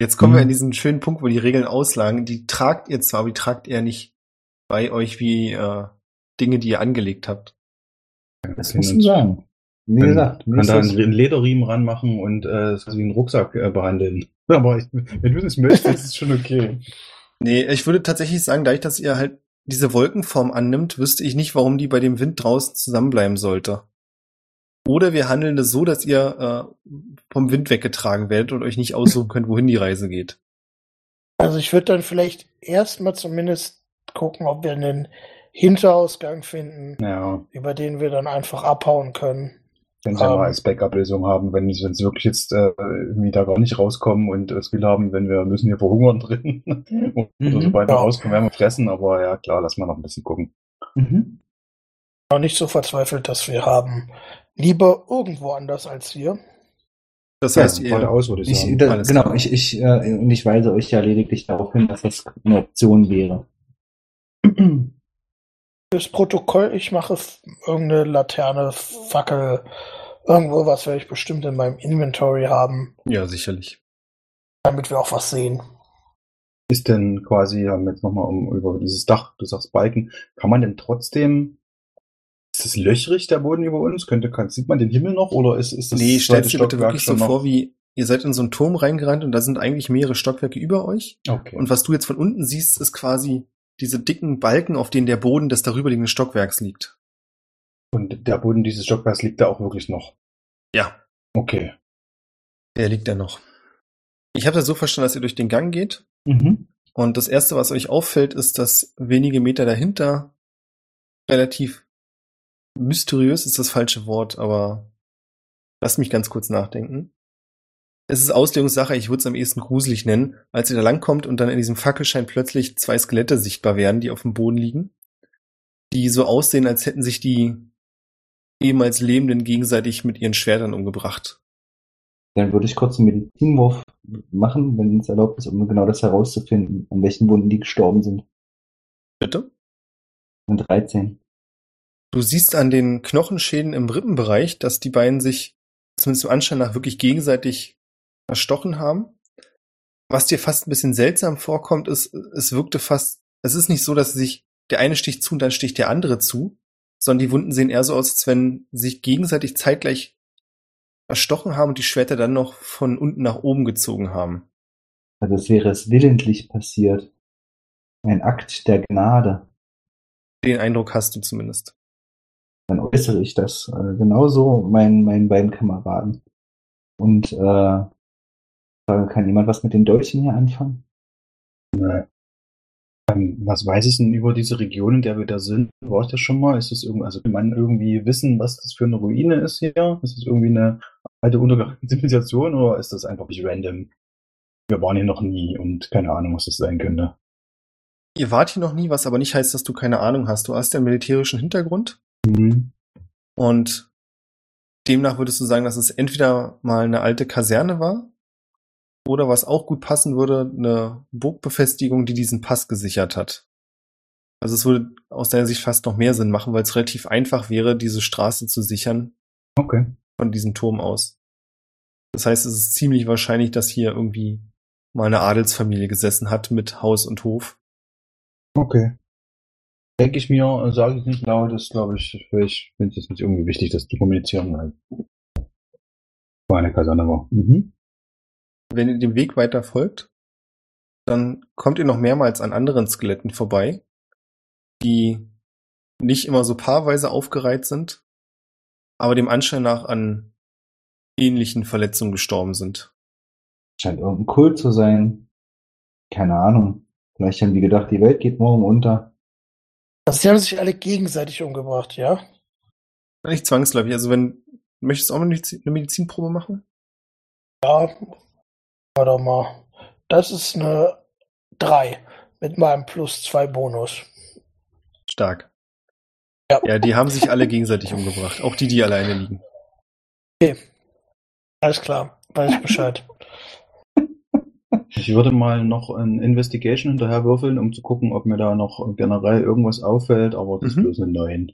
Jetzt kommen wir Mhm. an diesen schönen Punkt, wo die Regeln auslagen. Die tragt ihr zwar, aber die tragt ihr nicht bei euch wie äh, Dinge, die ihr angelegt habt. Das kennen musst du uns. sagen. Wie gesagt, kann da das- einen Lederriemen ranmachen und äh, das wie einen Rucksack äh, behandeln. Aber ich, wenn du es möchtest, ist es schon okay. Nee, ich würde tatsächlich sagen, dadurch, dass ihr halt diese Wolkenform annimmt, wüsste ich nicht, warum die bei dem Wind draußen zusammenbleiben sollte. Oder wir handeln es so, dass ihr äh, vom Wind weggetragen werdet und euch nicht aussuchen könnt, wohin die Reise geht. also ich würde dann vielleicht erstmal zumindest gucken, ob wir einen Hinterausgang finden, Ja, über den wir dann einfach abhauen können. Wenn sie Ähm. mal als Backup-Lösung haben, wenn sie wenn sie wirklich jetzt äh, irgendwie da gar nicht rauskommen und das Gefühl haben, wenn wir müssen hier verhungern drin. Oder Mhm. sobald wir Ja. rauskommen, werden wir fressen, aber ja klar, lass mal noch ein bisschen gucken. Mhm. Auch nicht so verzweifelt, dass wir haben. Lieber irgendwo anders als hier. Das heißt, ihr, geradeaus, würde ich Ich, sagen. da, Alles genau, klar. ich, ich, äh, und ich weise euch ja lediglich darauf hin, dass das eine Option wäre. Fürs Protokoll, ich mache irgendeine Laterne, Fackel, Irgendwo was werde ich bestimmt in meinem Inventory haben, Ja, sicherlich. damit wir auch was sehen. Ist denn quasi, haben wir jetzt nochmal um, über dieses Dach, du sagst Balken, kann man denn trotzdem, ist es löchrig, der Boden über uns? Könnte, kann, sieht man den Himmel noch oder ist, ist das Nee, stellt dir bitte wirklich so noch- vor, wie ihr seid in so einen Turm reingerannt und da sind eigentlich mehrere Stockwerke über euch. Okay. Und was du jetzt von unten siehst, ist quasi diese dicken Balken, auf denen der Boden des darüberliegenden Stockwerks liegt. Und der Boden dieses Stockwerks liegt da auch wirklich noch. Ja, Okay. der liegt da noch. Ich habe das so verstanden, dass ihr durch den Gang geht Mhm. und das erste, was euch auffällt, ist, dass wenige Meter dahinter relativ mysteriös ist das falsche Wort, aber lasst mich ganz kurz nachdenken. Es ist Auslegungssache, ich würde es am ehesten gruselig nennen, als ihr da langkommt und dann in diesem Fackelschein plötzlich zwei Skelette sichtbar werden, die auf dem Boden liegen, die so aussehen, als hätten sich die ehemals Lebenden gegenseitig mit ihren Schwertern umgebracht. Dann würde ich kurz einen Medizinwurf machen, wenn es erlaubt ist, um genau das herauszufinden, an welchen Wunden die gestorben sind. Bitte? Und 13. Du siehst an den Knochenschäden im Rippenbereich, dass die beiden sich zumindest im Anschein nach wirklich gegenseitig erstochen haben. Was dir fast ein bisschen seltsam vorkommt, ist, es wirkte fast, es ist nicht so, dass sich, der eine sticht zu und dann sticht der andere zu, sondern die Wunden sehen eher so aus, als wenn sich gegenseitig zeitgleich erstochen haben und die Schwerter dann noch von unten nach oben gezogen haben. Also es wäre es willentlich passiert. Ein Akt der Gnade. Den Eindruck hast du zumindest. Dann äußere ich das äh, genauso meinen, meinen beiden Kameraden. Und äh, frage, kann jemand was mit den Dolchen hier anfangen? Ähm, was weiß ich denn über diese Region, in der wir da sind? War ich das schon mal? Ist das irgendwie, also kann man irgendwie wissen, was das für eine Ruine ist hier? Ist das irgendwie eine alte untergegangene Zivilisation oder ist das einfach nicht random? Wir waren hier noch nie und keine Ahnung, was das sein könnte. Ihr wart hier noch nie, was aber nicht heißt, dass du keine Ahnung hast. Du hast ja einen militärischen Hintergrund. Mhm. Und demnach würdest du sagen, dass es entweder mal eine alte Kaserne war oder was auch gut passen würde, eine Burgbefestigung, die diesen Pass gesichert hat. Also es würde aus deiner Sicht fast noch mehr Sinn machen, weil es relativ einfach wäre, diese Straße zu sichern Okay. von diesem Turm aus. Das heißt, es ist ziemlich wahrscheinlich, dass hier irgendwie mal eine Adelsfamilie gesessen hat mit Haus und Hof. Okay. Denke ich mir, sage ich nicht laut, das glaube ich, ich finde es nicht irgendwie wichtig, das zu kommunizieren, weil war eine Kaserne war. Mhm. Wenn ihr dem Weg weiter folgt, dann kommt ihr noch mehrmals an anderen Skeletten vorbei, die nicht immer so paarweise aufgereiht sind, aber dem Anschein nach an ähnlichen Verletzungen gestorben sind. Scheint irgendein Kult zu sein. Keine Ahnung. Vielleicht haben die gedacht, die Welt geht morgen unter. Also, sie haben sich alle gegenseitig umgebracht, ja? Nicht zwangsläufig. Also wenn, möchtest du auch eine Medizin- eine Medizinprobe machen? Ja, warte mal. Das ist eine 3 mit meinem plus 2 Bonus. Stark. Ja. Ja, die haben sich alle gegenseitig umgebracht. Auch die, die alleine liegen. Alles klar, weiß ich Bescheid. Ich würde mal noch ein Investigation hinterher würfeln, um zu gucken, ob mir da noch generell irgendwas auffällt, aber das ist Mhm. bloß eine 9.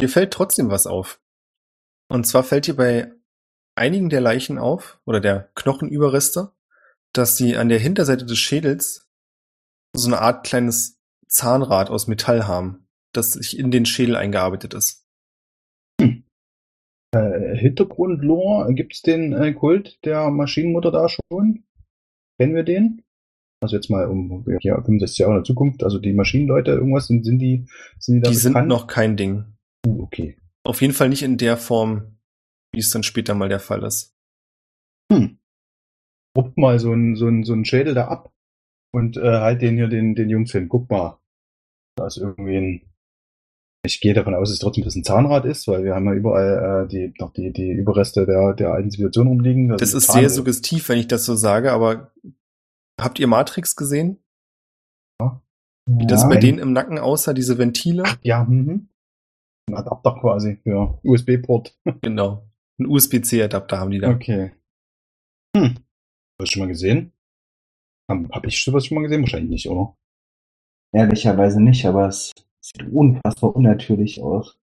Dir fällt trotzdem was auf. Und zwar fällt dir bei einigen der Leichen auf, oder der Knochenüberreste, dass sie an der Hinterseite des Schädels so eine Art kleines Zahnrad aus Metall haben, das sich in den Schädel eingearbeitet ist. Äh, Hintergrundlore, gibt's den äh, Kult der Maschinenmutter da schon? Kennen wir den? Also jetzt mal um ja, 65 Jahre in der Zukunft, also die Maschinenleute, irgendwas, sind, sind die, sind die da Die sind bekannt? noch kein Ding. Uh, okay. Auf jeden Fall nicht in der Form, wie es dann später mal der Fall ist. Hm. Ruppt mal so ein, so ein, so ein Schädel da ab und äh, halt den hier den, den Jungs hin. Guck mal. Da ist irgendwie ein. Ich gehe davon aus, dass es trotzdem das ein Zahnrad ist, weil wir haben ja überall äh, die, noch die, die Überreste der, der alten Zivilisation rumliegen. Da Das ist Zahn- sehr suggestiv, wenn ich das so sage, aber habt ihr Matrix gesehen? Wie das Ja. bei denen im Nacken aussah, diese Ventile? Ja, mhm. Ein Adapter quasi für USB-Port. Genau. Ein USB-C-Adapter haben die da. Okay. Hm. Hast du schon mal gesehen? Hab, hab ich sowas schon mal gesehen? Wahrscheinlich nicht, oder? Ehrlicherweise nicht, aber es sieht unfassbar unnatürlich aus.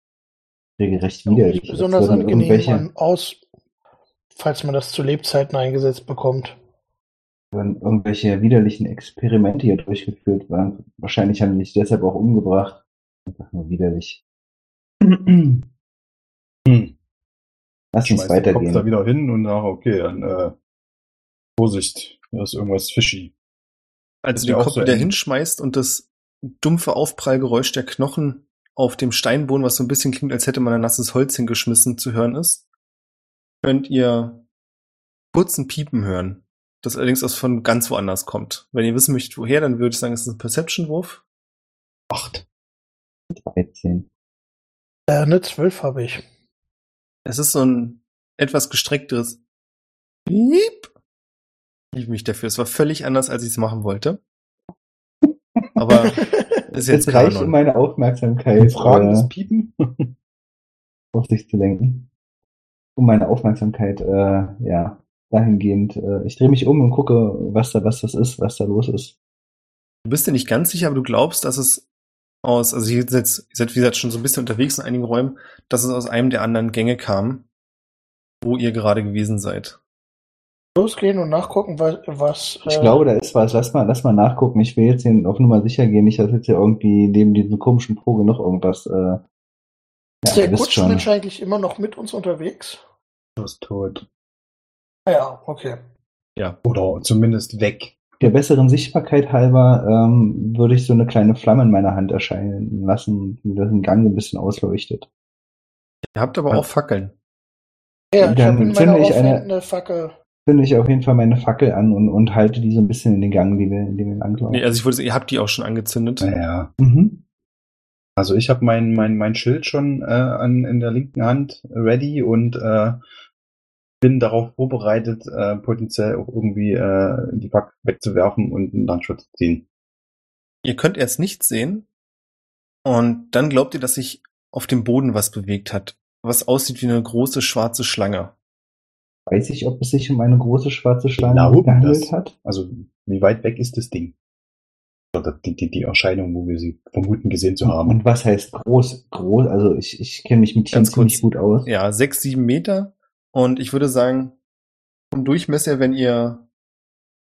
regelrecht widerlich. Nicht besonders angenehm irgendwelche, aus, falls man das zu Lebzeiten eingesetzt bekommt. würden irgendwelche widerlichen Experimente hier durchgeführt werden. Wahrscheinlich haben die sich deshalb auch umgebracht. Einfach nur widerlich. Hm. Lass uns den Kopf da weitergehen. wieder hin und nach, okay, dann äh, Vorsicht, da ist irgendwas fishy. Als Ist du den Kopf so wieder eng. hinschmeißt und das dumpfe Aufprallgeräusch der Knochen auf dem Steinboden, was so ein bisschen klingt, als hätte man ein nasses Holz hingeschmissen, zu hören ist, könnt ihr kurzen Piepen hören, das allerdings aus von ganz woanders kommt. Wenn ihr wissen möchtet, woher, dann würde ich sagen, es ist ein Perception-Wurf. Acht. 13. Äh, eine 12 habe ich. Es ist so ein etwas gestreckteres Piep. Ich mich dafür. Es war völlig anders, als ich es machen wollte. Aber ist jetzt Jetzt reicht, um meine Aufmerksamkeit Fragendes äh, Piepen? auf sich zu lenken. Um meine Aufmerksamkeit, äh, ja, dahingehend. Äh, ich drehe mich um und gucke, was da, was das ist, was da los ist. Du bist dir nicht ganz sicher, aber du glaubst, dass es aus, also ihr seid, ihr seid wie gesagt schon so ein bisschen unterwegs in einigen Räumen, dass es aus einem der anderen Gänge kam, wo ihr gerade gewesen seid. Losgehen und nachgucken, was. was Ich äh, glaube, da ist was. Lass mal, lass mal nachgucken. Ich will jetzt hier auf Nummer sicher gehen. Nicht, dass jetzt hier irgendwie neben diesem komischen Vogel noch irgendwas. Äh, ja, ist der wisst schon. Kutschmensch eigentlich immer noch mit uns unterwegs? Du bist tot. Ah ja, okay. Ja. Oder zumindest weg. Der besseren Sichtbarkeit halber ähm, würde ich so eine kleine Flamme in meiner Hand erscheinen lassen, die das den Gang ein bisschen ausleuchtet. Ihr habt aber Ja. auch Fackeln. Ja, ich Dann habe in zünde meiner ich eine- Fackel. Zünde ich auf jeden Fall meine Fackel an und, und halte die so ein bisschen in den Gang, die wir, in den wir langlaufen. Nee, also ich würde sagen, ihr habt die auch schon angezündet. Naja. mhm. Also ich habe mein, mein, mein Schild schon äh, an, in der linken Hand ready und äh, bin darauf vorbereitet, äh, potenziell auch irgendwie äh, die Pack wegzuwerfen und einen Landschutz zu ziehen. Ihr könnt erst nichts sehen und dann glaubt ihr, dass sich auf dem Boden was bewegt hat, was aussieht wie eine große schwarze Schlange. Weiß ich, ob es sich um eine große schwarze Schlange Glauben gehandelt das. hat? Also wie weit weg ist das Ding? Oder die, die, die Erscheinung, wo wir sie vermuten gesehen zu haben. Und was heißt groß? Groß, also ich, ich kenne mich mit Tieren ziemlich gut aus. Ja, sechs, sieben Meter und ich würde sagen, vom Durchmesser, wenn ihr,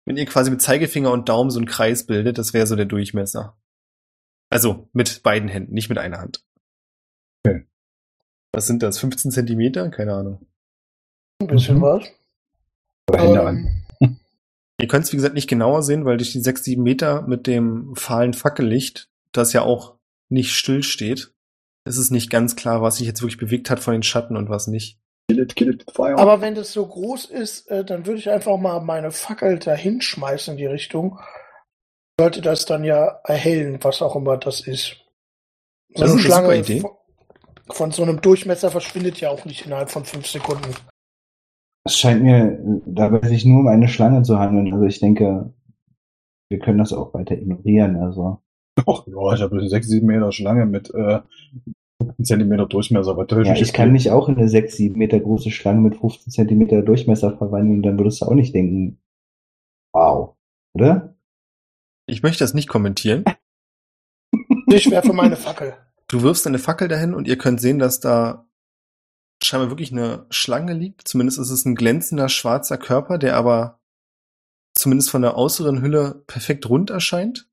wenn ihr quasi mit Zeigefinger und Daumen so einen Kreis bildet, das wäre so der Durchmesser. Also mit beiden Händen, nicht mit einer Hand. Okay. Was sind das? 15 Zentimeter? Keine Ahnung. Ein bisschen Mhm. was. Aber Hände an. Ähm, Ihr könnt es, wie gesagt, nicht genauer sehen, weil durch die sechs, sieben Meter mit dem fahlen Fackellicht, das ja auch nicht still steht, ist es nicht ganz klar, was sich jetzt wirklich bewegt hat von den Schatten und was nicht. Kill it, kill it with fire. Aber wenn das so groß ist, äh, dann würde ich einfach mal meine Fackel dahin schmeißen in die Richtung. Sollte das dann ja erhellen, was auch immer das ist. So Das eine ist eine Schlange Idee. von, von so einem Durchmesser verschwindet ja auch nicht innerhalb von fünf Sekunden. Es scheint mir dabei sich nur um eine Schlange zu handeln. Also ich denke, wir können das auch weiter ignorieren. Also Och, ja, ich habe eine 6, 7 Meter Schlange mit äh, 15 Zentimeter Durchmesser. Aber ja, ich kann mich auch in eine 6, 7 Meter große Schlange mit 15 Zentimeter Durchmesser verwandeln. Dann würdest du auch nicht denken, wow, oder? Ich möchte das nicht kommentieren. Ich werfe meine Fackel. Du wirfst eine Fackel dahin und ihr könnt sehen, dass da scheinbar wirklich eine Schlange liegt. Zumindest ist es ein glänzender schwarzer Körper, der aber zumindest von der äußeren Hülle perfekt rund erscheint.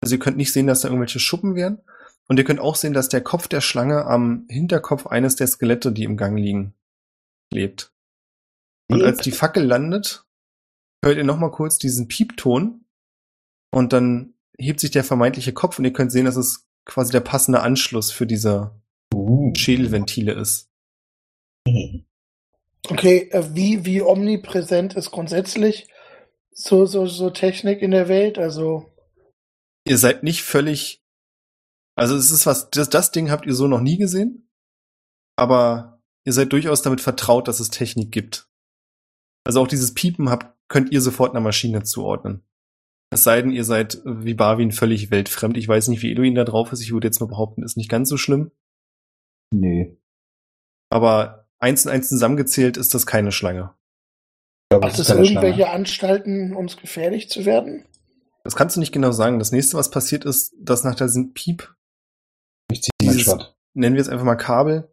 Also ihr könnt nicht sehen, dass da irgendwelche Schuppen wären. Und ihr könnt auch sehen, dass der Kopf der Schlange am Hinterkopf eines der Skelette, die im Gang liegen, lebt. Und als die Fackel landet, hört ihr nochmal kurz diesen Piepton und dann hebt sich der vermeintliche Kopf und ihr könnt sehen, dass es quasi der passende Anschluss für diese Uh. Schädelventile ist. Okay, äh, wie, wie omnipräsent ist grundsätzlich so, so, so Technik in der Welt? Also, Ihr seid nicht völlig, also es ist was, das, das Ding habt ihr so noch nie gesehen, aber ihr seid durchaus damit vertraut, dass es Technik gibt. Also auch dieses Piepen habt, könnt ihr sofort einer Maschine zuordnen. Es sei denn, ihr seid wie Barwin völlig weltfremd. Ich weiß nicht, wie Eloin da drauf ist. Ich würde jetzt mal behaupten, ist nicht ganz so schlimm. Nö. Aber eins und eins zusammengezählt ist das keine Schlange. Aber macht das es irgendwelche Schlange. Anstalten, uns gefährlich zu werden? Das kannst du nicht genau sagen. Das nächste, was passiert ist, dass nach diesem Piep, dieses- nennen wir es einfach mal Kabel,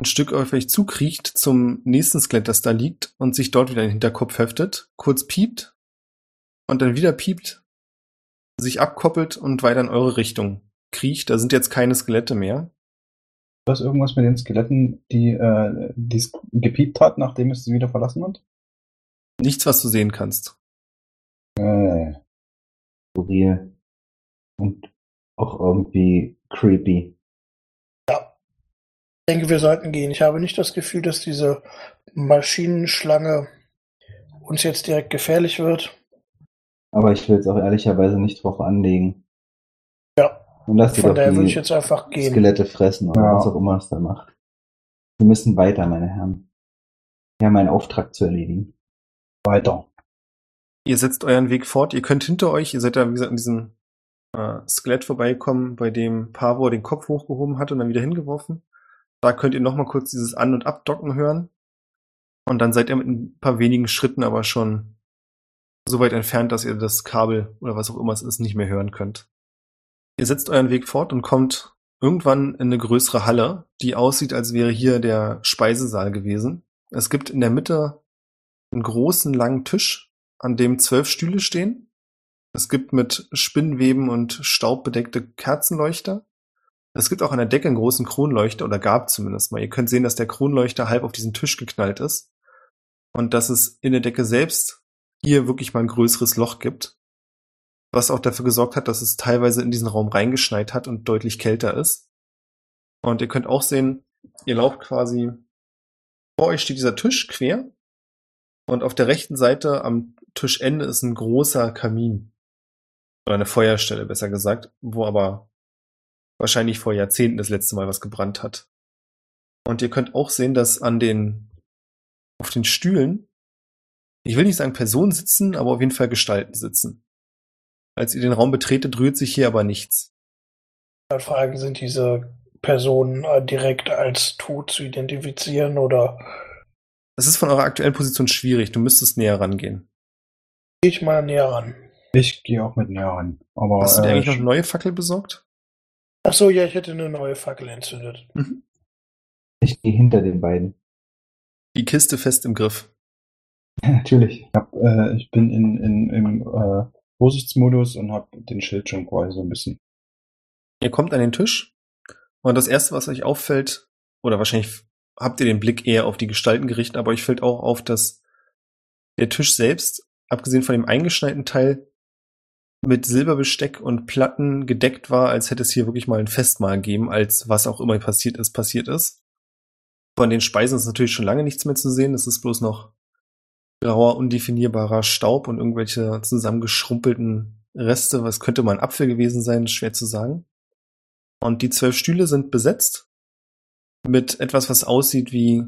ein Stück auf euch zukriecht zum nächsten Skelett, das da liegt und sich dort wieder in den Hinterkopf heftet, kurz piept und dann wieder piept, sich abkoppelt und weiter in eure Richtung kriecht. Da sind jetzt keine Skelette mehr. Was irgendwas mit den Skeletten, die äh, es gepiept hat, nachdem es sie wieder verlassen hat? Nichts, was du sehen kannst. Äh, Skurril. Und auch irgendwie creepy. Ich denke, wir sollten gehen. Ich habe nicht das Gefühl, dass diese Maschinenschlange uns jetzt direkt gefährlich wird. Aber ich will es auch ehrlicherweise nicht drauf anlegen. Ja, Und lass von daher würde ich die jetzt einfach gehen. Skelette fressen oder Ja. was auch immer es da macht. Wir müssen weiter, meine Herren. Wir haben einen Auftrag zu erledigen. weiter. Ihr setzt euren Weg fort. Ihr könnt hinter euch, ihr seid da, wie gesagt, an diesem äh, Skelett vorbeikommen, bei dem Pavor den Kopf hochgehoben hat und dann wieder hingeworfen. Da könnt ihr nochmal kurz dieses An- und Abdocken hören. Und dann seid ihr mit ein paar wenigen Schritten aber schon so weit entfernt, dass ihr das Kabel oder was auch immer es ist, nicht mehr hören könnt. Ihr setzt euren Weg fort und kommt irgendwann in eine größere Halle, die aussieht, als wäre hier der Speisesaal gewesen. Es gibt in der Mitte einen großen, langen Tisch, an dem zwölf Stühle stehen. Es gibt mit Spinnweben und Staub bedeckte Kerzenleuchter. Es gibt auch an der Decke einen großen Kronleuchter, oder gab zumindest mal. Ihr könnt sehen, dass der Kronleuchter halb auf diesen Tisch geknallt ist. Und dass es in der Decke selbst hier wirklich mal ein größeres Loch gibt. Was auch dafür gesorgt hat, dass es teilweise in diesen Raum reingeschneit hat und deutlich kälter ist. Und ihr könnt auch sehen, ihr lauft quasi, vor euch steht dieser Tisch quer. Und auf der rechten Seite am Tischende ist ein großer Kamin. Oder eine Feuerstelle, besser gesagt, wo aber wahrscheinlich vor Jahrzehnten das letzte Mal was gebrannt hat. Und ihr könnt auch sehen, dass an den, auf den Stühlen, ich will nicht sagen Personen sitzen, aber auf jeden Fall Gestalten sitzen. Als ihr den Raum betretet, rührt sich hier aber nichts. Dann fragen, sind diese Personen äh, direkt als tot zu identifizieren oder Es ist von eurer aktuellen Position schwierig, du müsstest näher rangehen. gehe ich mal näher ran? Ich gehe auch mit näher ran. Aber Hast du dir äh, eigentlich noch eine neue Fackel besorgt? Ach so, ja, ich hätte eine neue Fackel entzündet. Ich gehe hinter den beiden. Die Kiste fest im Griff. Natürlich. äh, ich bin in, in, im äh, Vorsichtsmodus und habe den Schild schon quasi so ein bisschen. Ihr kommt an den Tisch und das erste, was euch auffällt, oder wahrscheinlich habt ihr den Blick eher auf die Gestalten gerichtet, aber euch fällt auch auf, dass der Tisch selbst, abgesehen von dem eingeschneiten Teil, mit Silberbesteck und Platten gedeckt war, als hätte es hier wirklich mal ein Festmahl gegeben, als was auch immer passiert ist, passiert ist. Von den Speisen ist natürlich schon lange nichts mehr zu sehen. Es ist bloß noch grauer, undefinierbarer Staub und irgendwelche zusammengeschrumpelten Reste. Was könnte mal ein Apfel gewesen sein? Schwer zu sagen. Und die zwölf Stühle sind besetzt mit etwas, was aussieht wie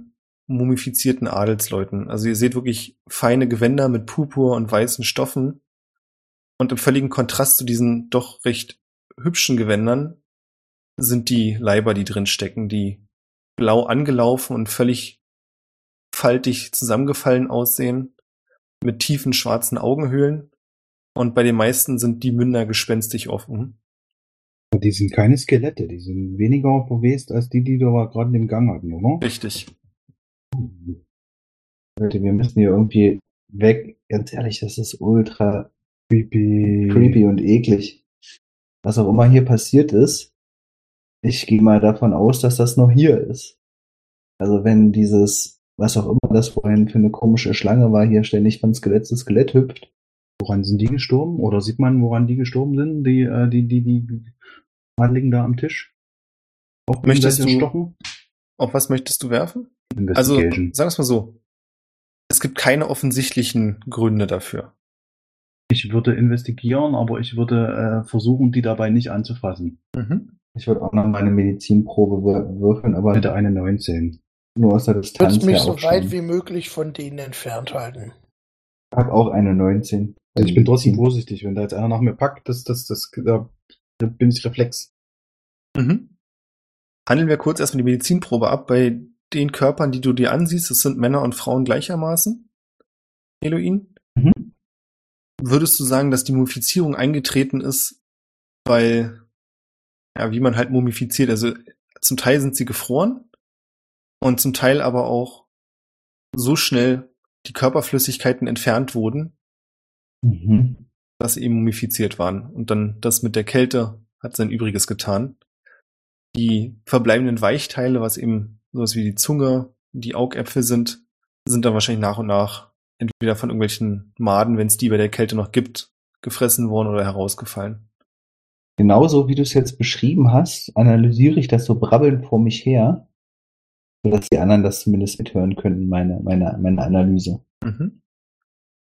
mumifizierten Adelsleuten. Also ihr seht wirklich feine Gewänder mit Purpur und weißen Stoffen. Und im völligen Kontrast zu diesen doch recht hübschen Gewändern sind die Leiber, die drin stecken, die blau angelaufen und völlig faltig zusammengefallen aussehen, mit tiefen schwarzen Augenhöhlen. Und bei den meisten sind die Münder gespenstig offen. Die sind keine Skelette, die sind weniger verwest als die, die wir gerade im Gang hatten, oder? Richtig. Leute, wir müssen hier irgendwie weg. Ganz ehrlich, das ist ultra Creepy. creepy und eklig. Was auch immer hier passiert ist, ich gehe mal davon aus, dass das noch hier ist. Also wenn dieses, was auch immer das vorhin für eine komische Schlange war, hier ständig von Skelett zu Skelett hüpft. Woran sind die gestorben? Oder sieht man, woran die gestorben sind? Die, äh, die, die, die Adligen da am Tisch? Auch Möchtest du- erstochen? Auf was möchtest du werfen? Also, sagen wir es mal so. Es gibt keine offensichtlichen Gründe dafür. Ich würde investigieren, aber ich würde äh, versuchen, die dabei nicht anzufassen. Mhm. Ich würde auch noch meine Medizinprobe wür- würfeln, aber Bitte eine 19. nur aus der Ich Distanz würde mich so weit wie möglich von denen entfernt halten. Ich habe auch eine 19. Also ich bin trotzdem Medizin. vorsichtig. Wenn da jetzt einer nach mir packt, das, das, das, da bin ich reflex. Mhm. Handeln wir kurz erstmal die Medizinprobe ab. Bei den Körpern, die du dir ansiehst, das sind Männer und Frauen gleichermaßen. Eloin? Würdest du sagen, dass die Mumifizierung eingetreten ist, weil, ja, wie man halt mumifiziert, also zum Teil sind sie gefroren und zum Teil aber auch so schnell die Körperflüssigkeiten entfernt wurden, Mhm. dass sie eben mumifiziert waren. Und dann das mit der Kälte hat sein Übriges getan. Die verbleibenden Weichteile, was eben sowas wie die Zunge, die Augäpfel sind, sind dann wahrscheinlich nach und nach entweder von irgendwelchen Maden, wenn es die bei der Kälte noch gibt, gefressen worden oder herausgefallen. Genauso wie du es jetzt beschrieben hast, analysiere ich das so brabbelnd vor mich her, sodass die anderen das zumindest mithören können, meine, meine, meine Analyse. Mhm.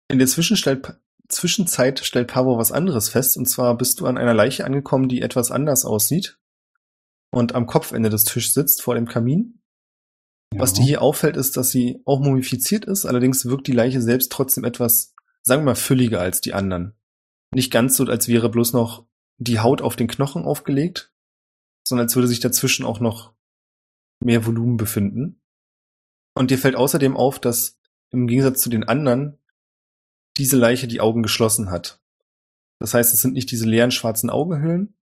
In der Zwischenstell Zwischenzeit stellt Pavo was anderes fest, und zwar bist du an einer Leiche angekommen, die etwas anders aussieht und am Kopfende des Tisches sitzt vor dem Kamin. Was dir hier auffällt, ist, dass sie auch mumifiziert ist, allerdings wirkt die Leiche selbst trotzdem etwas, sagen wir mal, fülliger als die anderen. Nicht ganz so, als wäre bloß noch die Haut auf den Knochen aufgelegt, sondern als würde sich dazwischen auch noch mehr Volumen befinden. Und dir fällt außerdem auf, dass im Gegensatz zu den anderen diese Leiche die Augen geschlossen hat. Das heißt, es sind nicht diese leeren schwarzen Augenhöhlen,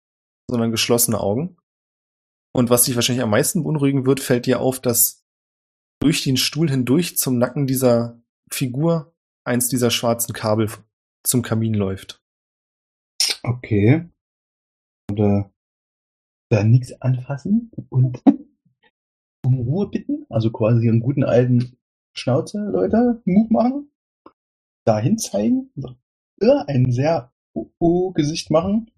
sondern geschlossene Augen. Und was dich wahrscheinlich am meisten beunruhigen wird, fällt dir auf, dass durch den Stuhl hindurch zum Nacken dieser Figur eins dieser schwarzen Kabel zum Kamin läuft. Okay. Oder da nichts anfassen und um Ruhe bitten. Also quasi einen guten alten Schnauze, Leute, Move machen. Dahin zeigen. Ja, ein sehr Oh-Oh-Gesicht machen.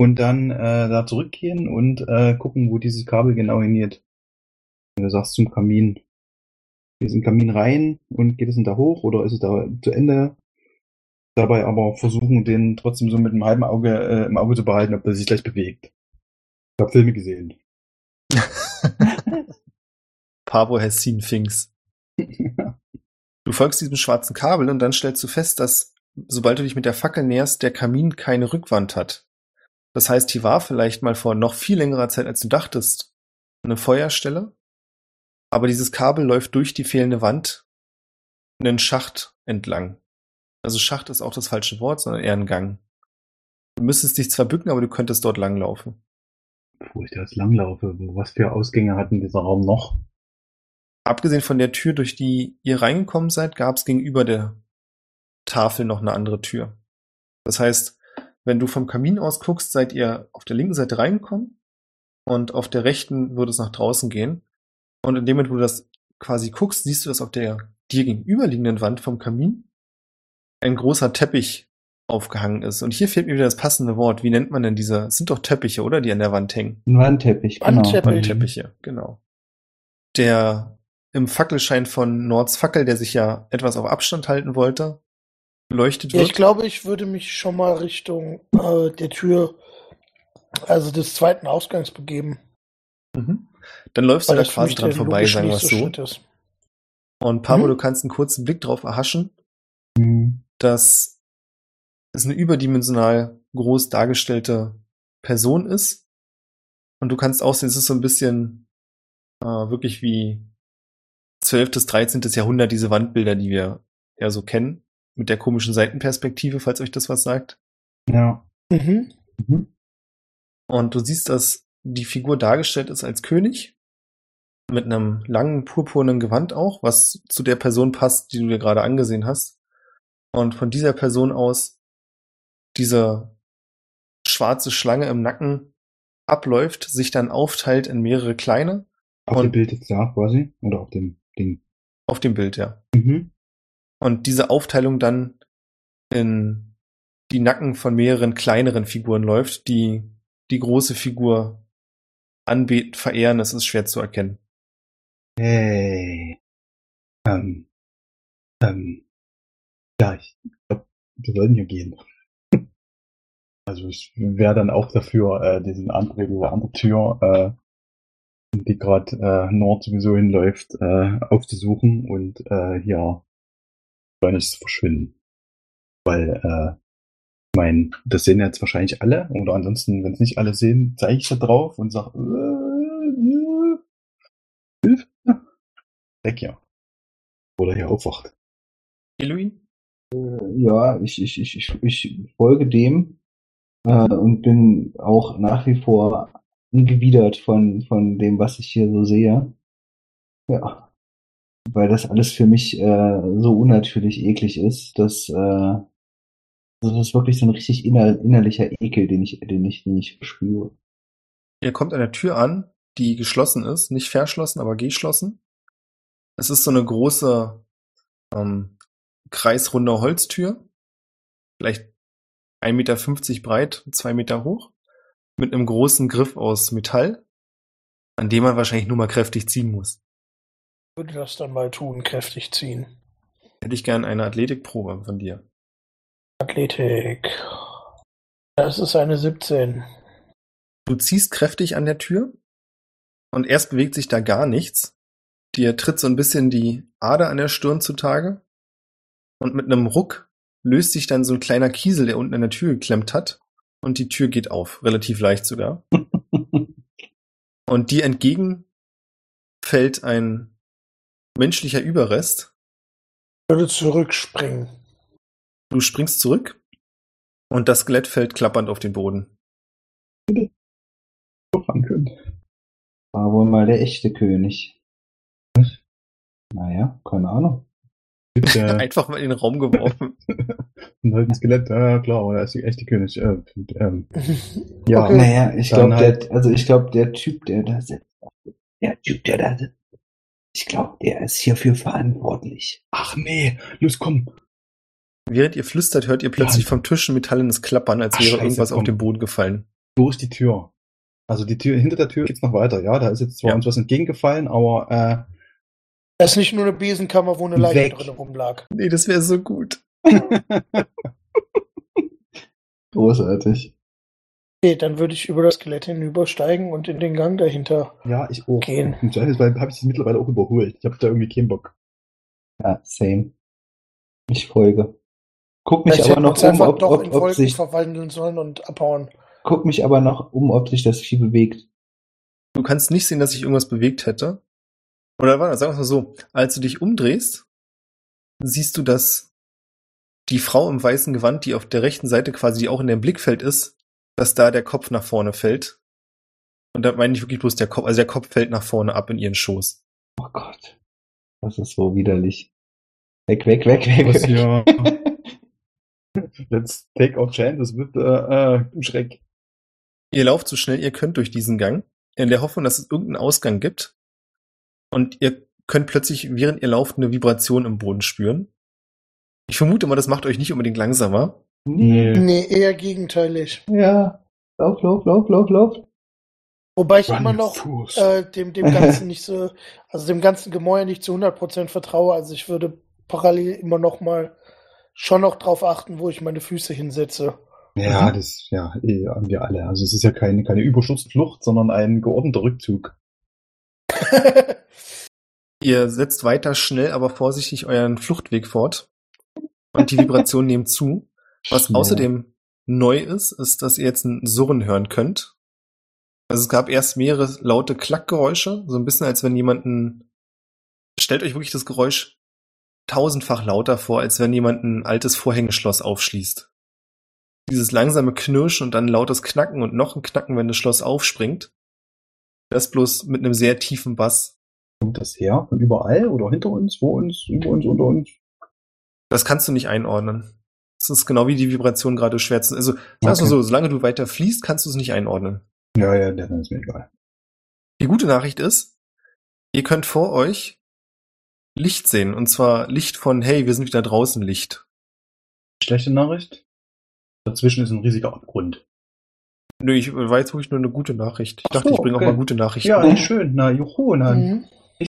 Und dann äh, da zurückgehen und äh, gucken, wo dieses Kabel genau. Wenn du sagst zum Kamin. In den Kamin rein und geht es denn da hoch oder ist es da zu Ende? Dabei aber versuchen, den trotzdem so mit einem halben Auge äh, im Auge zu behalten, ob der sich gleich bewegt. Ich habe Filme gesehen. Pavo has seen things. Du folgst diesem schwarzen Kabel und dann stellst du fest, dass sobald du dich mit der Fackel näherst, der Kamin keine Rückwand hat. Das heißt, hier war vielleicht mal vor noch viel längerer Zeit, als du dachtest, eine Feuerstelle. Aber dieses Kabel läuft durch die fehlende Wand einen Schacht entlang. Also Schacht ist auch das falsche Wort, sondern eher ein Gang. Du müsstest dich zwar bücken, aber du könntest dort langlaufen. Wo ich da jetzt langlaufe, was für Ausgänge hat denn dieser Raum noch? Abgesehen von der Tür, durch die ihr reingekommen seid, gab es gegenüber der Tafel noch eine andere Tür. Das heißt, wenn du vom Kamin aus guckst, seid ihr auf der linken Seite reingekommen und auf der rechten würde es nach draußen gehen. Und in dem Moment, wo du das quasi guckst, siehst du, dass auf der dir gegenüberliegenden Wand vom Kamin ein großer Teppich aufgehangen ist. Und hier fehlt mir wieder das passende Wort. Wie nennt man denn diese? Es sind doch Teppiche, oder? Die an der Wand hängen. Ein Wandteppich, genau. Wandteppich. Wandteppiche, genau. Der im Fackelschein von Nords Fackel, der sich ja etwas auf Abstand halten wollte, beleuchtet Ja, wird. ich glaube, ich würde mich schon mal Richtung äh, der Tür, also des zweiten Ausgangs begeben. Mhm. Dann läufst du Weil da das für quasi dran vorbei, sagen wir es so. Und Pablo, Mhm. du kannst einen kurzen Blick drauf erhaschen, Hm. dass es eine überdimensional groß dargestellte Person ist. Und du kannst auch sehen, es ist so ein bisschen äh, wirklich wie 12. bis 13. Jahrhundert, diese Wandbilder, die wir ja so kennen, mit der komischen Seitenperspektive, falls euch das was sagt. Ja. Mhm. Mhm. Und du siehst, dass die Figur dargestellt ist als König. Mit einem langen purpurnen Gewand auch, was zu der Person passt, die du dir gerade angesehen hast. Und von dieser Person aus diese schwarze Schlange im Nacken abläuft, sich dann aufteilt in mehrere kleine Auf Und- dem Bild jetzt da quasi? Oder auf dem Ding? auf dem Bild, ja. Mhm. Und diese Aufteilung dann in die Nacken von mehreren kleineren Figuren läuft, die die große Figur anbeten, verehren, das ist schwer zu erkennen. Hey. Ähm. Ähm. Ja, ich glaube, wir sollten hier gehen. Also ich wäre dann auch dafür, äh, diesen andere, diese andere Tür, äh, die gerade äh, Nord sowieso hinläuft, äh, aufzusuchen und äh, hier schleunigst verschwinden. Weil, äh, ich mein, das sehen jetzt wahrscheinlich alle, oder ansonsten, wenn es nicht alle sehen, zeige ich da drauf und sage, äh, Hilfe. Weg hier. Oder hier aufwacht. Eloin? Ja, ich, ich, ich, ich, ich folge dem äh, und bin auch nach wie vor angewidert von, von dem, was ich hier so sehe. Ja. Weil das alles für mich äh, so unnatürlich eklig ist, dass äh, also das ist wirklich so ein richtig inner, innerlicher Ekel, den ich, den ich, den ich spüre. Ihr kommt an der Tür an, die geschlossen ist, nicht verschlossen, aber geschlossen. Es ist so eine große ähm, kreisrunde Holztür, vielleicht 1,50 Meter breit, zwei Meter hoch, mit einem großen Griff aus Metall, an dem man wahrscheinlich nur mal kräftig ziehen muss. Würde das dann mal tun, kräftig ziehen. Hätte ich gern eine Athletikprobe von dir. Athletik. Das ist eine 17. Du ziehst kräftig an der Tür und erst bewegt sich da gar nichts. Dir tritt so ein bisschen die Ader an der Stirn zutage und mit einem Ruck löst sich dann so ein kleiner Kiesel, der unten an der Tür geklemmt hat und die Tür geht auf, relativ leicht sogar. Und dir entgegen fällt ein menschlicher Überrest. Ich würde zurückspringen. Du springst zurück und das Skelett fällt klappernd auf den Boden. War wohl mal der echte König. Naja, keine Ahnung. Einfach mal in den Raum geworfen. ein alten Skelett, ja klar, aber er ist die echte König. Äh, ähm, ja, Okay. Naja, ich glaube, halt- der, also ich glaube, der Typ, der da sitzt, der Typ, der da sitzt, ich glaube, der ist hierfür verantwortlich. ach nee, los komm. Während ihr flüstert, hört ihr plötzlich Ja. vom Tisch ein metallenes Klappern, als Ach, wäre scheiße, irgendwas auf komm. den Boden gefallen. Durch die Tür. Also die Tür, hinter der Tür geht's noch weiter, ja. Da ist jetzt zwar Ja. uns was entgegengefallen, aber äh, Das ist nicht nur eine Besenkammer, wo eine Leiche Weg. drin rumlag. Nee, das wäre so gut. Großartig. Okay, dann würde ich über das Skelett hinübersteigen und in den Gang dahinter. ja, ich auch. Gehen. Im Zweifelsfall habe ich das mittlerweile auch überholt. Ich habe da irgendwie keinen Bock. Ja, same. Ich folge. Guck mich Vielleicht aber noch um, ob, doch ob, in ob Wolken sich, verwandeln sollen und abhauen. guck mich aber noch um, ob sich das Vieh bewegt. Du kannst nicht sehen, dass sich irgendwas bewegt hätte. Oder warte, sagen wir mal so, als du dich umdrehst, siehst du, dass die Frau im weißen Gewand, die auf der rechten Seite quasi auch in deinem Blickfeld ist, dass da der Kopf nach vorne fällt. Und da meine ich wirklich bloß der Kopf, also der Kopf fällt nach vorne ab in ihren Schoß. Oh Gott. Das ist so widerlich. Weg, weg, weg, weg. Was weg. Let's take our chances with äh, äh, Schreck. Ihr lauft so schnell ihr könnt durch diesen Gang, in der Hoffnung, dass es irgendeinen Ausgang gibt. Und ihr könnt plötzlich, während ihr lauft, eine Vibration im Boden spüren. Ich vermute mal, das macht euch nicht unbedingt langsamer. Nee. Nee, eher gegenteilig. Ja. Lauf, lauf, lauf, lauf, lauf. Wobei ich Run, immer noch Fuß. äh, dem, dem Ganzen nicht so, also dem ganzen Gemäuer nicht zu 100% vertraue. Also ich würde parallel immer noch mal schon noch drauf achten, wo ich meine Füße hinsetze. Ja, das ja, eh, haben wir alle. Also es ist ja keine, keine Überschussflucht, sondern ein geordneter Rückzug. Ihr setzt weiter schnell, aber vorsichtig euren Fluchtweg fort. Und die Vibrationen nehmen zu. Was Schnell. außerdem neu ist, ist, dass ihr jetzt ein Surren hören könnt. Also es gab erst mehrere laute Klackgeräusche, so ein bisschen als wenn jemanden. Stellt euch wirklich das Geräusch tausendfach lauter vor, als wenn jemand ein altes Vorhängeschloss aufschließt. Dieses langsame Knirschen und dann lautes Knacken und noch ein Knacken, wenn das Schloss aufspringt. Das bloß mit einem sehr tiefen Bass. Kommt das her? Von überall oder hinter uns, vor uns, über uns, unter uns? Das kannst du nicht einordnen. Das ist genau wie die Vibration gerade schwer zu. Also, sagst du Okay. so, solange du weiter fließt, kannst du es nicht einordnen. Ja, ja, dann ist mir egal. Die gute Nachricht ist, ihr könnt vor euch Licht sehen. Und zwar Licht von, hey, wir sind wieder draußen Licht. Schlechte Nachricht? Dazwischen ist ein riesiger Abgrund. Nö, ich war jetzt wirklich nur eine gute Nachricht. Ich Ach dachte, so, ich bringe okay. auch mal gute Nachrichten. Ja, schön. Na, juhu, na, Mhm.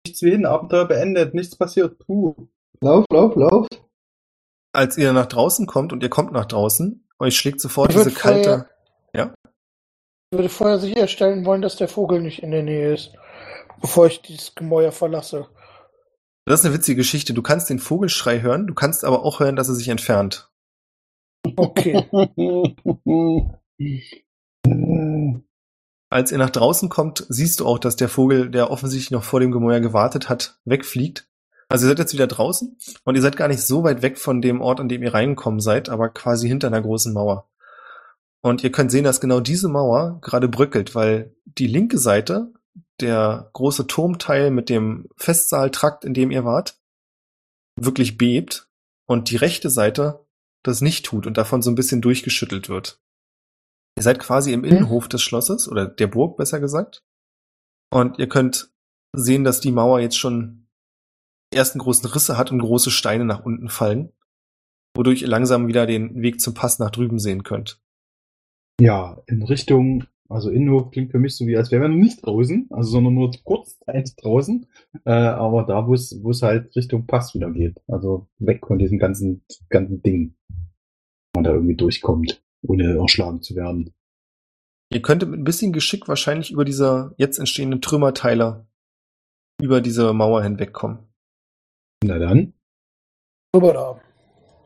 nichts wie hin, Abenteuer beendet, nichts passiert. Puh. Lauf, lauf, lauf. Als ihr nach draußen kommt und ihr kommt nach draußen, euch schlägt sofort Ich diese kalte. Ja? Ich würde vorher sicherstellen wollen, dass der Vogel nicht in der Nähe ist, bevor ich dieses Gemäuer verlasse. Das ist eine witzige Geschichte. Du kannst den Vogelschrei hören, du kannst aber auch hören, dass er sich entfernt. Okay. Als ihr nach draußen kommt, siehst du auch, dass der Vogel, der offensichtlich noch vor dem Gemäuer gewartet hat, wegfliegt. Also ihr seid jetzt wieder draußen und ihr seid gar nicht so weit weg von dem Ort, an dem ihr reingekommen seid, aber quasi hinter einer großen Mauer. Und ihr könnt sehen, dass genau diese Mauer gerade bröckelt, weil die linke Seite der große Turmteil mit dem Festsaaltrakt, in dem ihr wart, wirklich bebt und die rechte Seite das nicht tut und davon so ein bisschen durchgeschüttelt wird. Ihr seid quasi im Innenhof des Schlosses oder der Burg besser gesagt. Und ihr könnt sehen, dass die Mauer jetzt schon die ersten großen Risse hat und große Steine nach unten fallen, wodurch ihr langsam wieder den Weg zum Pass nach drüben sehen könnt. Ja, in Richtung, also Innenhof klingt für mich so wie, als wären wir nicht draußen, also sondern nur kurz Zeit draußen, äh, aber da, wo es, wo es halt Richtung Pass wieder geht. Also weg von diesem ganzen, ganzen Ding. Man da irgendwie durchkommt, ohne erschlagen zu werden. Ihr könntet mit ein bisschen Geschick wahrscheinlich über diese jetzt entstehenden Trümmerteile über diese Mauer hinwegkommen. Na dann. Rüber da.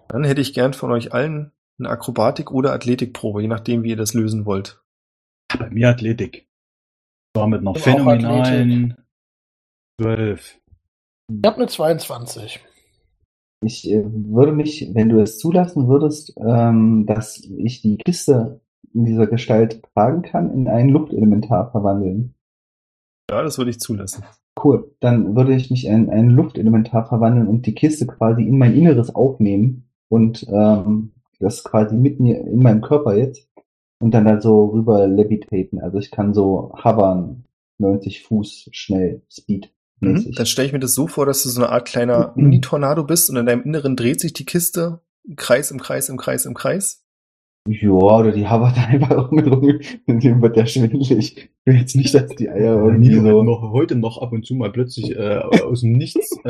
Dann hätte ich gern von euch allen eine Akrobatik- oder Athletikprobe, je nachdem, wie ihr das lösen wollt. Bei mir Athletik. War mit einer Auch phänomenalen 12. Ich habe eine 22. Ich äh, würde mich, wenn du es zulassen würdest, ähm, dass ich die Kiste in dieser Gestalt tragen kann, in ein Luftelementar verwandeln. Ja, das würde ich zulassen. Cool. Dann würde ich mich in ein Luftelementar verwandeln und die Kiste quasi in mein Inneres aufnehmen und ähm, das quasi mit mir in meinem Körper jetzt und dann da so rüber levitaten. Also ich kann so hovern, 90 Fuß schnell, Speed. Mhm. Dann stelle ich mir das so vor, dass du so eine Art kleiner. Mini-Tornado bist und in deinem Inneren dreht sich die Kiste im Kreis, im Kreis, im Kreis, im Kreis. Ja, oder die hovert einfach mit rum, dem wird der schwindelig. Ich will jetzt nicht, dass die Eier irgendwie so. noch heute noch ab und zu mal plötzlich äh, aus dem Nichts äh,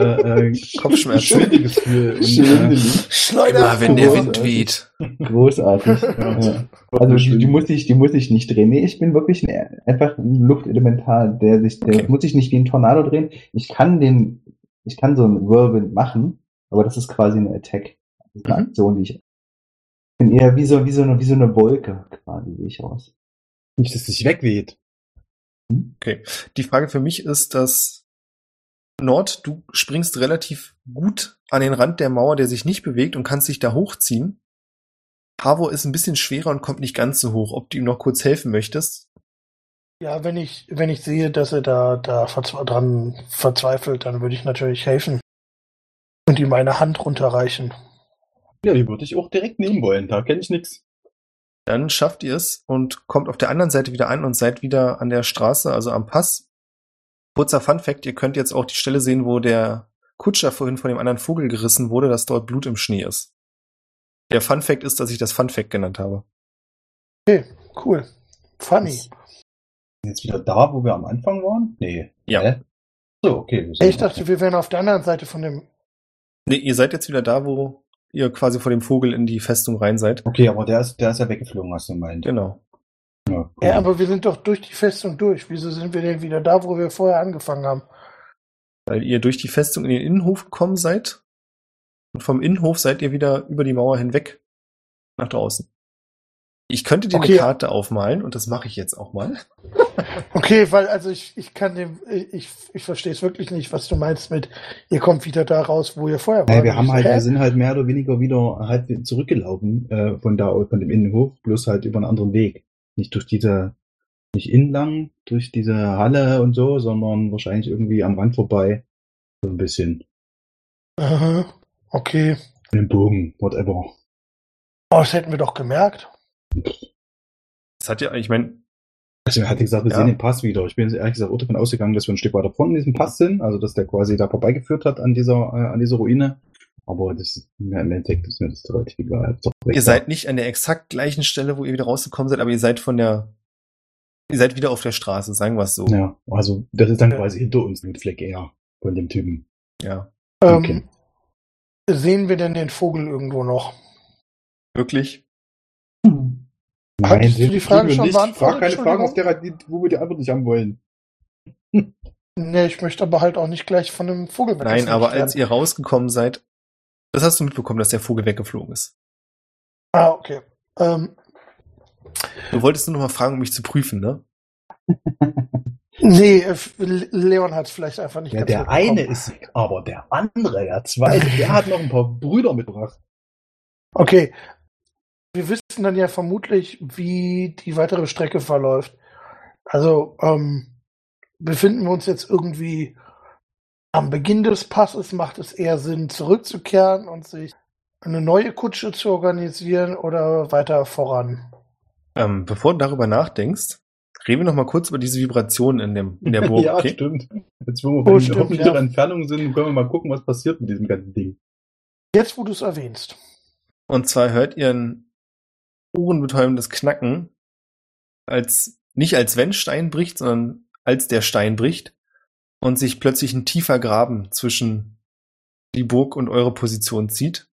äh, Kopfschmerzen. schwindiges Gefühl. Und, äh, Schwindelig. Schleuder! Immer wenn der großartig. Wind weht. Großartig. ja. Also die, die muss ich, die muss ich nicht drehen. Nee, ich bin wirklich ein, einfach ein Luftelementar, der sich, der Okay. muss ich nicht wie ein Tornado drehen. Ich kann den, ich kann so einen Whirlwind machen, aber das ist quasi eine Attack. Das ist eine Mhm. Aktion, die ich bin eher wie so, wie so eine, wie so eine Wolke quasi, sehe ich aus. nicht, dass es sich wegweht. Okay. Die Frage für mich ist, dass Nord, du springst relativ gut an den Rand der Mauer, der sich nicht bewegt und kannst dich da hochziehen. Pavo ist ein bisschen schwerer und kommt nicht ganz so hoch. Ob du ihm noch kurz helfen möchtest? Ja, wenn ich, wenn ich sehe, dass er da, da verzwe dran verzweifelt, dann würde ich natürlich helfen. Und ihm eine Hand runterreichen. Ja, die würde ich auch direkt nehmen wollen. Da kenne ich nichts. Dann schafft ihr es und kommt auf der anderen Seite wieder an und seid wieder an der Straße, also am Pass. Kurzer Fun Fact, ihr könnt jetzt auch die Stelle sehen, wo der Kutscher vorhin von dem anderen Vogel gerissen wurde, dass dort Blut im Schnee ist. Der Fun Fact ist, dass ich das Fun Fact genannt habe. Okay, cool. Funny. Jetzt wieder da, wo wir am Anfang waren? Nee. Ja. Hä? So, okay. Ich dachte, wir wären auf der anderen Seite von dem. Nee, ihr seid jetzt wieder da, wo ihr quasi vor dem Vogel in die Festung rein seid. Okay, aber der ist, der ist ja weggeflogen, hast du gemeint. Genau. Ja, cool. Ja, aber wir sind doch durch die Festung durch. Wieso sind wir denn wieder da, wo wir vorher angefangen haben? Weil ihr durch die Festung in den Innenhof gekommen seid. Und vom Innenhof seid ihr wieder über die Mauer hinweg nach draußen. Ich könnte dir Okay. eine Karte aufmalen und das mache ich jetzt auch mal. Okay, weil also ich, ich kann dem, ich, ich verstehe es wirklich nicht, was du meinst mit, ihr kommt wieder da raus, wo ihr vorher wart. wir haben halt, hä? wir sind halt mehr oder weniger wieder halt zurückgelaufen äh, von da von dem Innenhof, bloß halt über einen anderen Weg. Nicht durch diese, nicht innen lang, durch diese Halle und so, sondern wahrscheinlich irgendwie am Rand vorbei. So ein bisschen. Aha, okay. Mit dem Bogen, whatever. Oh, das hätten wir doch gemerkt. Das hat ja, ich meine, Also er hat gesagt, wir Ja. sehen den Pass wieder. Ich bin jetzt ehrlich gesagt auch davon ausgegangen, dass wir ein Stück weiter vorne in diesem Pass sind, also dass der quasi da vorbeigeführt hat an dieser, äh, an dieser Ruine. Aber das ist mir im Endeffekt ist mir das relativ egal. Ihr seid nicht an der exakt gleichen Stelle, wo ihr wieder rausgekommen seid, aber ihr seid von der, ihr seid wieder auf der Straße, sagen wir es so. Ja, also das ist dann quasi hinter uns mit Fleck eher von dem Typen. ja. Ähm, Okay. Sehen wir denn den Vogel irgendwo noch? Wirklich? Hattest du die Frage schon nicht. beantwortet? Frag keine Fragen, auf der, wo wir die Antwort nicht haben wollen. Nee, ich möchte aber halt auch nicht gleich von einem Vogel Nein, aber werden. als ihr rausgekommen seid, das hast du mitbekommen, dass der Vogel weggeflogen ist. Ah, okay. Ähm, Du wolltest nur noch mal fragen, um mich zu prüfen, ne? nee, äh, Leon hat es vielleicht einfach nicht Ja, ganz der eine ist weg, aber der andere, der zweite, der hat noch ein paar Brüder mitgebracht. Okay. Wir wissen dann ja vermutlich, wie die weitere Strecke verläuft. Also, ähm, befinden wir uns jetzt irgendwie am Beginn des Passes? Macht es eher Sinn, zurückzukehren und sich eine neue Kutsche zu organisieren oder weiter voran? Ähm, bevor du darüber nachdenkst, reden wir noch mal kurz über diese Vibration in, dem, in der Burg. ja, okay? stimmt. Jetzt, wo wir Oh, stimmt, hoffentlicher ja. Entfernung sind, können wir mal gucken, was passiert mit diesem ganzen Ding. Jetzt, wo du es erwähnst. Und zwar hört ihr ein ohrenbetäubendes Knacken, als nicht als wenn Stein bricht, sondern als der Stein bricht und sich plötzlich ein tiefer Graben zwischen die Burg und eure Position zieht.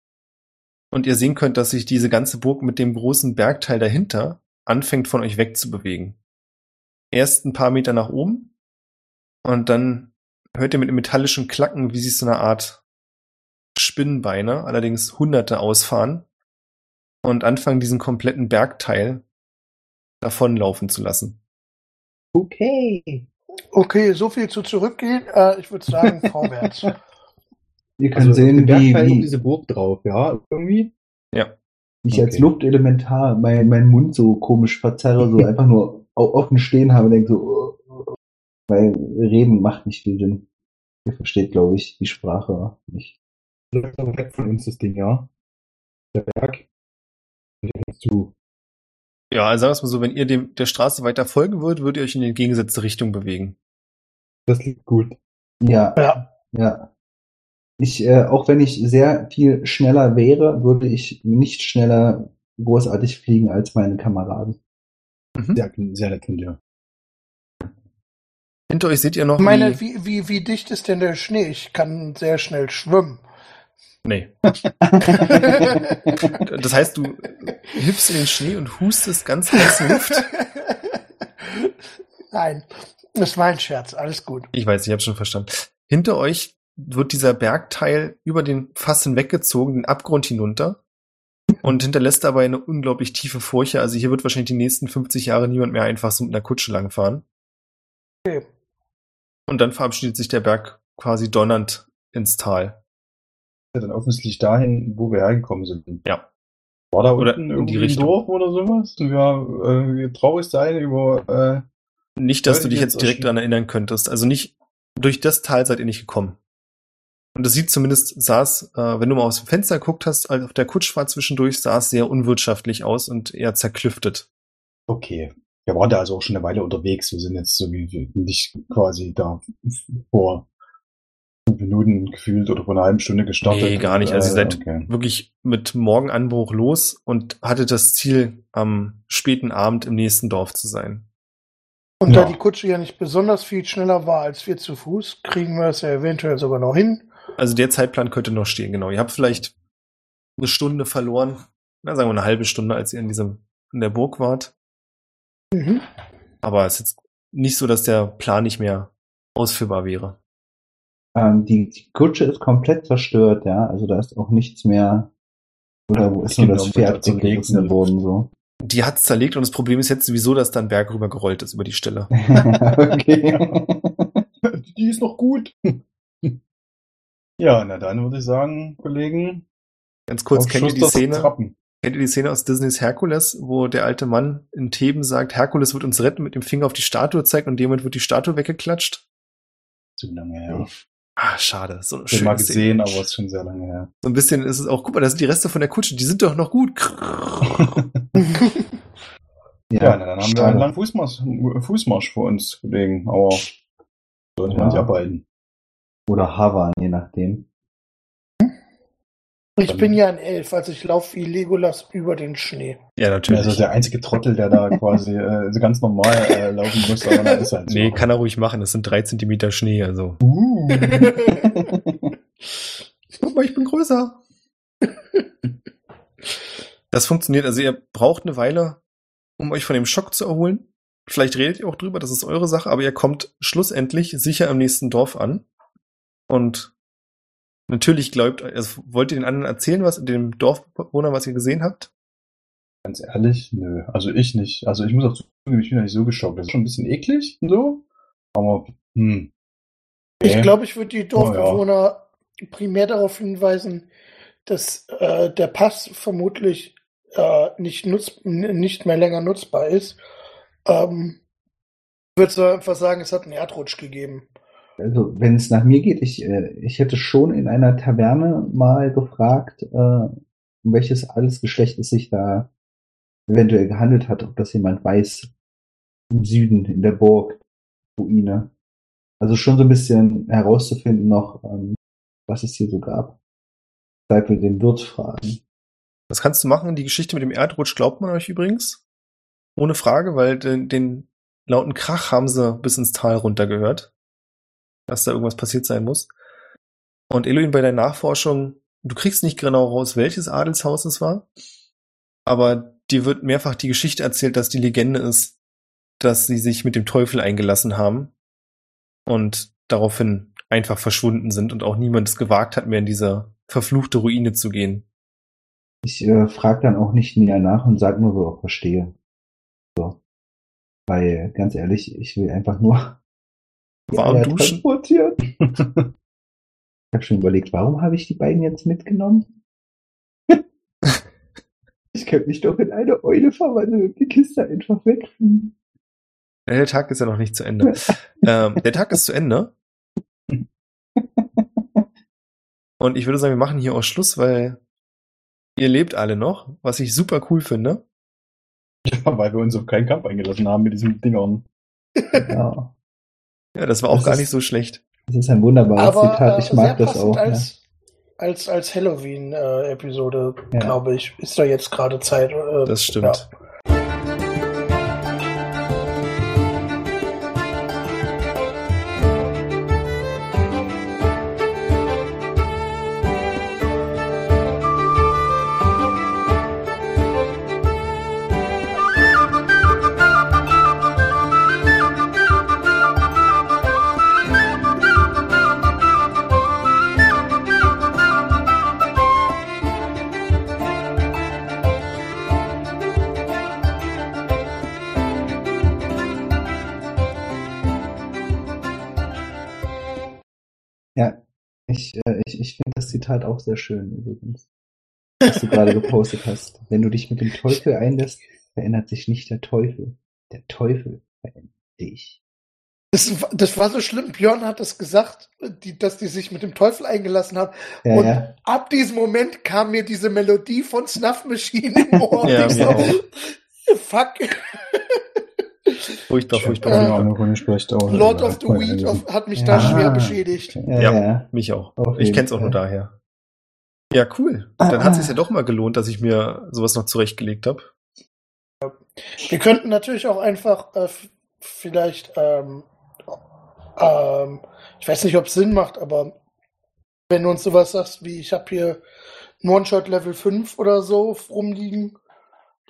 Und ihr sehen könnt, dass sich diese ganze Burg mit dem großen Bergteil dahinter anfängt von euch wegzubewegen. Erst ein paar Meter nach oben und dann hört ihr mit dem metallischen Klacken, wie sich so eine Art Spinnenbeine, allerdings hunderte ausfahren und anfangen, diesen kompletten Bergteil davonlaufen zu lassen. Okay. Okay, so viel zu zurückgehen. Äh, ich würde sagen, vorwärts. Wir können sehen, der wie, wie diese Burg drauf, ja, irgendwie. Ja. ich als Okay. Luftelementar mein, meinen Mund so komisch verzerre, so einfach nur offen stehen habe und denke so, oh, weil Reden macht nicht viel Sinn. Ihr versteht, glaube ich, die Sprache nicht. Läuft aber weg von uns das Ding, ja. Der Berg. Du. Ja, also sagen wir es mal so, wenn ihr dem, der Straße weiter folgen würdet, würdet ihr euch in die entgegengesetzte Richtung bewegen. Das klingt gut. Ja, Ja. ja. Ich, äh, auch wenn ich sehr viel schneller wäre, würde ich nicht schneller großartig fliegen als meine Kameraden. Mhm. Sehr, sehr nett von dir. Hinter euch seht ihr noch Ich meine, wie, wie, wie dicht ist denn der Schnee? Ich kann sehr schnell schwimmen. Nee. Das heißt, du hüpfst in den Schnee und hustest ganz heiße Luft. Nein, das war ein Scherz. Alles gut. Ich weiß, ich habe schon verstanden. Hinter euch wird dieser Bergteil über den Fass hinweggezogen, den Abgrund hinunter und hinterlässt dabei eine unglaublich tiefe Furche. Also hier wird wahrscheinlich die nächsten 50 Jahre niemand mehr einfach so mit einer Kutsche langfahren. Okay. Und dann verabschiedet sich der Berg quasi donnernd ins Tal. Ja, dann offensichtlich dahin, wo wir hergekommen sind. Ja. War da Oder unten irgendwie ein Richtung. Dorf oder sowas? Und wir äh, traurig sein über äh, Nicht, dass du dich jetzt direkt daran erinnern könntest. Also nicht, durch das Tal seid ihr nicht gekommen. Und das sieht zumindest, saß, äh, wenn du mal aus dem Fenster geguckt hast, also auf der Kutschfahrt zwischendurch, sah es sehr unwirtschaftlich aus und eher zerklüftet. Okay. Wir waren da also auch schon eine Weile unterwegs. Wir sind jetzt so wie nicht quasi da vor Minuten gefühlt oder vor einer halben Stunde gestartet. Nee, gar nicht. Also ihr seid okay. wirklich mit Morgenanbruch los und hattet das Ziel, am späten Abend im nächsten Dorf zu sein. Und Ja. da die Kutsche ja nicht besonders viel schneller war als wir zu Fuß, kriegen wir es ja eventuell sogar noch hin. Also der Zeitplan könnte noch stehen, genau. Ihr habt vielleicht eine Stunde verloren, na, sagen wir eine halbe Stunde, als ihr in diesem, in der Burg wart. Mhm. Aber es ist jetzt nicht so, dass der Plan nicht mehr ausführbar wäre. Ähm, die, die Kutsche ist komplett zerstört, ja. Also da ist auch nichts mehr. Oder wo ist nur Genau, das Pferd Luft. worden, so. Die hat's zerlegt und das Problem ist jetzt sowieso, dass da ein Berg rüber gerollt ist über die Stelle. okay. Die ist noch gut. Ja, na dann würde ich sagen, Kollegen. Ganz kurz, kennt ihr die Szene? Trappen. Kennt ihr die Szene aus Disneys Herkules, wo der alte Mann in Theben sagt, Herkules wird uns retten, mit dem Finger auf die Statue zeigt und jemand wird die Statue weggeklatscht? Zu lange her. Ah, schade. So habe mal gesehen, Szene. aber es ist schon sehr lange her. So ein bisschen ist es auch, guck mal, das sind die Reste von der Kutsche, die sind doch noch gut. Ja, na, dann haben wir schade. einen langen Fußmarsch, Fußmarsch vor uns, Kollegen. Aber sollte man Ja. nicht abhalten. Oder Havan, je nachdem. Ich bin ja ein Elf, also ich laufe wie Legolas über den Schnee. Ja, natürlich. Also der einzige Trottel, der da quasi äh, ganz normal äh, laufen muss, aber na, ist halt so. nee, kann er ruhig machen. Das sind drei Zentimeter Schnee, also. Uh. Guck mal, ich bin größer. Das funktioniert, also ihr braucht eine Weile, um euch von dem Schock zu erholen. Vielleicht redet ihr auch drüber, das ist eure Sache, aber ihr kommt schlussendlich sicher im nächsten Dorf an. Und natürlich glaubt, also wollt ihr den anderen erzählen, was dem Dorfbewohner, was ihr gesehen habt? Ganz ehrlich, nö. Also ich nicht. Also ich muss auch zugeben, ich bin ja nicht so geschockt. Das ist schon ein bisschen eklig und so. Aber, hm. Ich Nee. glaube, ich würde die Dorfbewohner primär darauf hinweisen, dass äh, der Pass vermutlich äh, nicht, nutz nicht mehr länger nutzbar ist. Ähm, würde so einfach sagen, es hat einen Erdrutsch gegeben. Also, wenn es nach mir geht, ich, äh, ich hätte schon in einer Taverne mal gefragt, äh, um welches Adelsgeschlecht es sich da eventuell gehandelt hat, ob das jemand weiß. Im Süden, in der Burg, Ruine. Also schon so ein bisschen herauszufinden noch, ähm, was es hier so gab. Zeit wir den Wirt fragen. Das kannst du machen. Die Geschichte mit dem Erdrutsch glaubt man euch übrigens. Ohne Frage, weil den, den lauten Krach haben sie bis ins Tal runter gehört. Dass da irgendwas passiert sein muss. Und Eloin, bei der Nachforschung, du kriegst nicht genau raus, welches Adelshaus es war. Aber dir wird mehrfach die Geschichte erzählt, dass die Legende ist, dass sie sich mit dem Teufel eingelassen haben und daraufhin einfach verschwunden sind und auch niemand es gewagt hat, mehr in diese verfluchte Ruine zu gehen. Ich äh, frage dann auch nicht näher nach und sage nur, wo ich verstehe. So. Weil, ganz ehrlich, ich will einfach nur Warm duschen. transportieren. ich habe schon überlegt, warum habe ich die beiden jetzt mitgenommen? ich könnte mich doch in eine Eule verwandeln und die Kiste einfach wegfliegen. Der Tag ist ja noch nicht zu Ende. ähm, der Tag ist zu Ende. Und ich würde sagen, wir machen hier auch Schluss, weil ihr lebt alle noch, was ich super cool finde. Ja, weil wir uns auf keinen Kampf eingelassen haben mit diesen Dingern. Ja, Ja, das war auch Das gar ist- nicht so schlecht. das ist ein wunderbares Aber Zitat. äh, Ich mag sehr das auch. Ja. als, als, als Halloween-Episode, Ja. glaube ich, ist da jetzt gerade Zeit. Äh, Das stimmt. Ja, Zitat auch sehr schön übrigens. Was du gerade gepostet hast. Wenn du dich mit dem Teufel einlässt, verändert sich nicht der Teufel. Der Teufel verändert dich. Das, war- das war so schlimm. Björn hat es gesagt, die, dass die sich mit dem Teufel eingelassen haben. Ja, Und ja. ab diesem Moment kam mir diese Melodie von Snuff Machine im Ohr. Ja, so, auch. Fuck. Furchtbar, furchtbar. Äh, furchtbar. aus. Lord of the Weed of, hat mich da Ja. schwer beschädigt. Ja, Ja. ja. Mich auch. Auf Ich kenn's auch nur daher. Ja, cool. Dann hat es ja doch mal gelohnt, dass ich mir sowas noch zurechtgelegt habe. Wir könnten natürlich auch einfach äh, vielleicht, ähm, ähm, ich weiß nicht, ob es Sinn macht, aber wenn du uns sowas sagst wie, ich habe hier ein One-Shot Level 5 oder so rumliegen,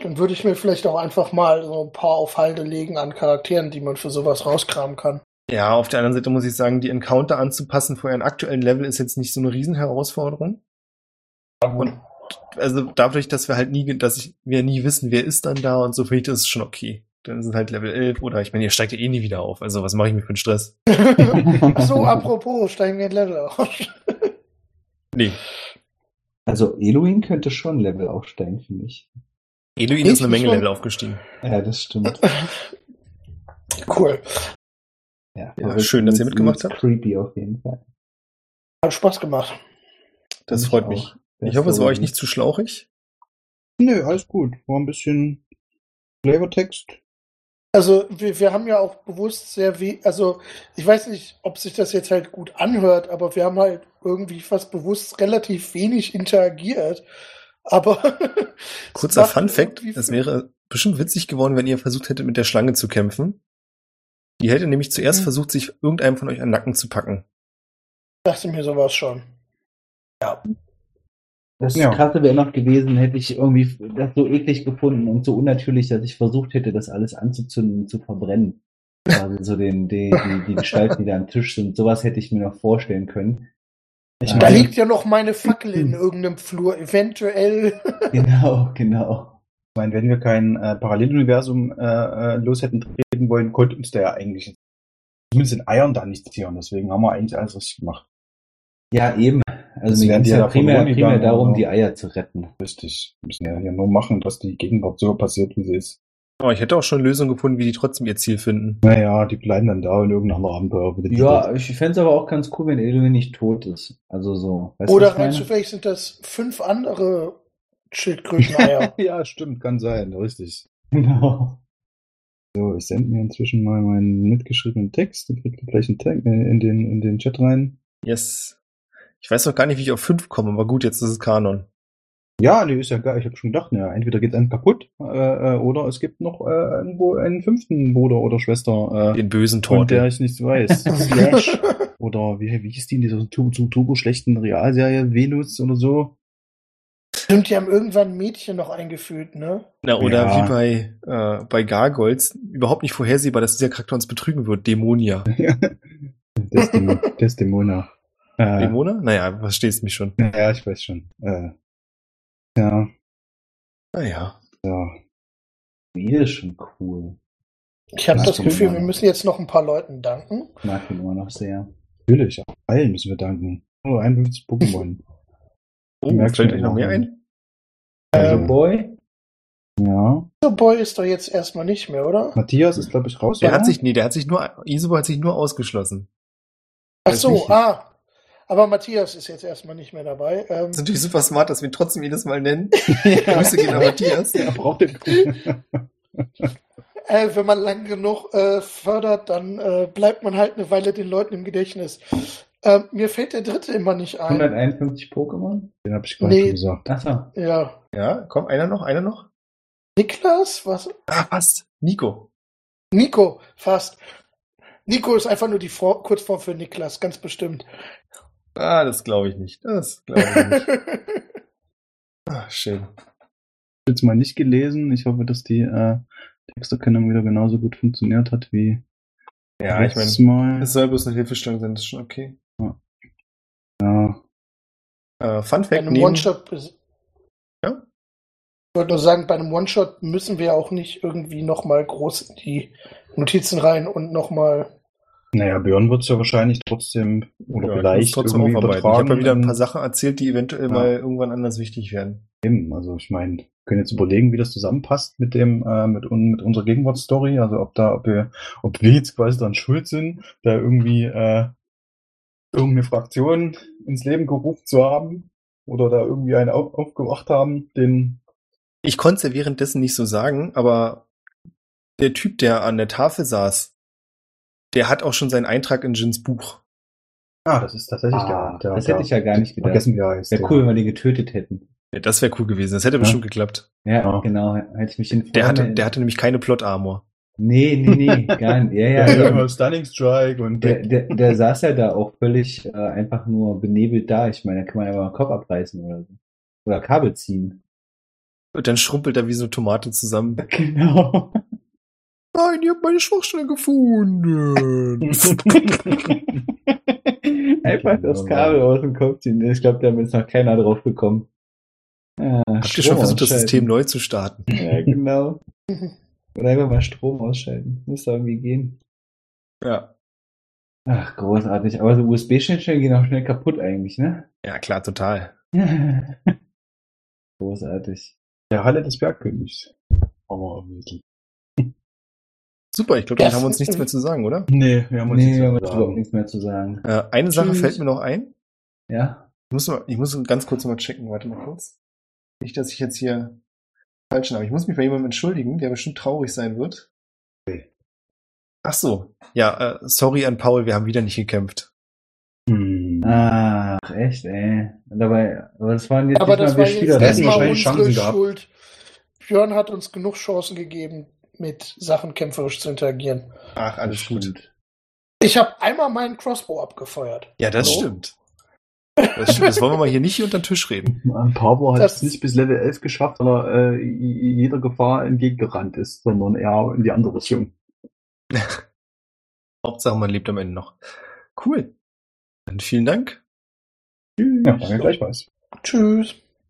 dann würde ich mir vielleicht auch einfach mal so ein paar auf Halde legen an Charakteren, die man für sowas rauskramen kann. Ja, auf der anderen Seite muss ich sagen, die Encounter anzupassen für euren aktuellen Level ist jetzt nicht so eine Riesenherausforderung. Und also dadurch, dass wir halt nie, dass ich, wir nie wissen, wer ist dann da und so, finde ich das schon okay. Dann sind halt Level 11 oder ich meine, ihr steigt ja eh nie wieder auf. Also was mache ich mir für einen Stress? So, apropos, steigen wir ein Level auf. Nee. Also Eloin könnte schon Level aufsteigen, finde ich. Eluin Ich ist eine Menge schon. Level aufgestiegen. Ja, das stimmt. Cool. Ja, Ja, schön, dass ihr mitgemacht habt. Creepy auf jeden Fall. Hat Spaß gemacht. Das freut auch. mich. Ich hoffe, es war euch nicht zu schlauchig. Nö, alles gut. War ein bisschen Flavortext. Also wir, wir haben ja auch bewusst sehr we also ich weiß nicht, ob sich das jetzt halt gut anhört, aber wir haben halt irgendwie fast bewusst relativ wenig interagiert. Aber Kurzer Fun Fact, es wäre bestimmt witzig geworden, wenn ihr versucht hättet, mit der Schlange zu kämpfen. Die hätte nämlich zuerst Mhm. versucht, sich irgendeinem von euch an den Nacken zu packen. dachte mir sowas schon. Das Ja. Krasse wäre noch gewesen, hätte ich irgendwie das so eklig gefunden und so unnatürlich, dass ich versucht hätte, das alles anzuzünden und zu verbrennen. Also so den, die, die, die Gestalten, die da am Tisch sind, sowas hätte ich mir noch vorstellen können. Ich Da meine- liegt ja noch meine Fackel in irgendeinem Flur, eventuell. Genau, genau. Ich meine, wenn wir kein äh, Paralleluniversum äh, äh, los hätten treten wollen, konnte uns der ja eigentlich zumindest in Eiern da nichts zieren. Deswegen haben wir eigentlich alles richtig gemacht. Ja, eben. Also mir es ja ja primär, primär darum, die Eier zu retten. Richtig. Wir müssen ja hier nur machen, dass die Gegenwart so passiert, wie sie ist. Aber ich hätte auch schon Lösungen gefunden, wie die trotzdem ihr Ziel finden. Naja, die bleiben dann da in irgendeinem anderen Abenteuer. wieder Ja, ich fände es aber auch ganz cool, wenn Eluin nicht tot ist. Also so. Weißt du, Oder meine? rein zufällig sind das fünf andere Schildkröteneier. ja, stimmt, kann sein, richtig. Genau. So, ich sende mir inzwischen mal meinen mitgeschriebenen Text und kriege gleich einen Tag äh, in den, in den Chat rein. Yes. Ich weiß noch gar nicht, wie ich auf fünf komme, aber gut, jetzt ist es Kanon. Ja, nee, ist ja geil. Ich habe schon gedacht, ja, entweder geht einem kaputt äh, äh, oder es gibt noch äh, irgendwo einen fünften Bruder oder Schwester, äh, Den bösen von der Torte. ich nichts weiß. Slash. Oder wie, wie hieß die in dieser turbo, turbo schlechten Realserie? Venus oder so? Stimmt, die haben irgendwann ein Mädchen noch eingeführt, ne? Na, oder Ja. wie bei, äh, bei Gargoyles, überhaupt nicht vorhersehbar, dass dieser Charakter uns betrügen wird. Dämonia. Desdem Desdemona. Äh, Dämona? Naja, verstehst mich schon. ja, ich weiß schon. Äh, ja, Naja. ja. Die ist schon cool. Ich habe das Gefühl, wir müssen jetzt noch ein paar Leuten danken. Ich mag ihn immer noch sehr. Natürlich, auch allen müssen wir danken. Oh, 51 Pokémon. Oh, Merkst fällt du euch noch mehr ein? Also Ähm, Boy? Ja. So Boy ist doch jetzt erstmal nicht mehr, oder? Matthias ist, glaube ich, raus. Der oder? hat sich, nee, der hat sich nur, Isobo hat sich nur ausgeschlossen. Ach so, ah. Aber Matthias ist jetzt erstmal nicht mehr dabei. Ähm, Das ist natürlich super smart, dass wir ihn trotzdem jedes Mal nennen. Grüße gehen an Matthias. Er braucht den. äh, wenn man lang genug äh, fördert, dann äh, bleibt man halt eine Weile den Leuten im Gedächtnis. Ähm, mir fällt der dritte immer nicht ein. 151 Pokémon? Den habe ich gerade Nee. gesagt. Achso. Ja. Ja, komm, einer noch, einer noch. Niklas? Was? Ah, passt. Nico. Nico, fast. Nico ist einfach nur die Vor Kurzform für Niklas, ganz bestimmt. Ah, das glaube ich nicht. Das glaube ich nicht. Ah, schön. jetzt mal nicht gelesen. Ich hoffe, dass die äh, Texterkennung wieder genauso gut funktioniert hat wie Ja, ich letztes meine, Mal. es soll bloß eine Hilfestellung sein, das ist schon okay. Ja. Äh, Fun bei Fact, einem neben, One-Shot. Ja? Ich wollte nur sagen, bei einem One-Shot müssen wir auch nicht irgendwie nochmal groß in die Notizen rein und nochmal. Naja, Björn wird es ja wahrscheinlich trotzdem oder ja, vielleicht trotzdem irgendwie aufarbeiten. Ich habe ja wieder ein paar Sachen erzählt, die eventuell Ja. mal irgendwann anders wichtig werden. Eben, also ich meine, wir können jetzt überlegen, wie das zusammenpasst mit dem, äh, mit, un, mit unserer Gegenwartsstory, also ob da, ob wir, ob wir jetzt quasi dran schuld sind, da irgendwie äh, irgendeine Fraktion ins Leben gerufen zu haben oder da irgendwie einen auf, aufgewacht haben, den Ich konnte es ja währenddessen nicht so sagen, aber der Typ, der an der Tafel saß, der hat auch schon seinen Eintrag in Jins Buch. Ah, das ist tatsächlich Ah, der, der das hätte ich ja gar nicht gedacht. Vergessen, wie er heißt. Wäre cool, wenn wir den getötet hätten. Ja, das wäre cool gewesen. Das hätte Ja. bestimmt geklappt. Ja, Ja. genau. Hätte ich mich in Der hatte, der hatte nämlich keine Plot-Armor. Nee, nee, nee, gar nicht. Ja, ja, Ja, immer Stunning Strike und Der, der, der saß ja da auch völlig äh, einfach nur benebelt da. Ich meine, da kann man ja mal den Kopf abreißen oder so. Oder Kabel ziehen. Und dann schrumpelt er wie so eine Tomate zusammen. Genau. Nein, ihr habt meine Schwachstelle gefunden. einfach das Kabel aus dem Kopf ziehen. Ich glaube, da ist noch keiner drauf gekommen. Ja, Habt ihr schon versucht, das System neu zu starten? Ja, genau. Oder einfach mal Strom ausschalten. Muss da irgendwie gehen. Ja. Ach, großartig. Aber so USB-Schnittstellen gehen auch schnell kaputt eigentlich, ne? Ja, klar, total. großartig. der Halle des Bergkönigs. Aber irgendwie. Super, ich glaube, dann Ja, haben wir uns nichts mehr zu sagen, oder? Nee, wir haben uns Nee, nichts mehr nichts mehr zu sagen. Äh, eine Sache Tschüss. fällt mir noch ein. Ja? Ich muss, mal, ich muss ganz kurz mal checken. Warte mal kurz. Nicht, dass ich jetzt hier falsch habe. Ich muss mich bei jemandem entschuldigen, der bestimmt traurig sein wird. Okay. Ach so. Ja, äh, sorry an Paul, wir haben wieder nicht gekämpft. Hm. Ach, echt, ey. Dabei, aber das waren jetzt Aber nicht das mal war wir jetzt Spieler. Erstmal wahrscheinlich unsere Chancen gehabt. Schuld. Björn hat uns genug Chancen gegeben, mit Sachen kämpferisch zu interagieren. Ach, alles gut. Ich habe einmal meinen Crossbow abgefeuert. Ja, das Hallo? stimmt. Das stimmt. Das wollen wir mal hier nicht hier unter den Tisch reden. Ein Pablo hat es nicht bis Level 11 geschafft, weil er äh, jeder Gefahr entgegengerannt ist, sondern eher in die andere Richtung. Hauptsache, man lebt am Ende noch. Cool. Dann vielen Dank. Ja, danke gleichfalls. Tschüss.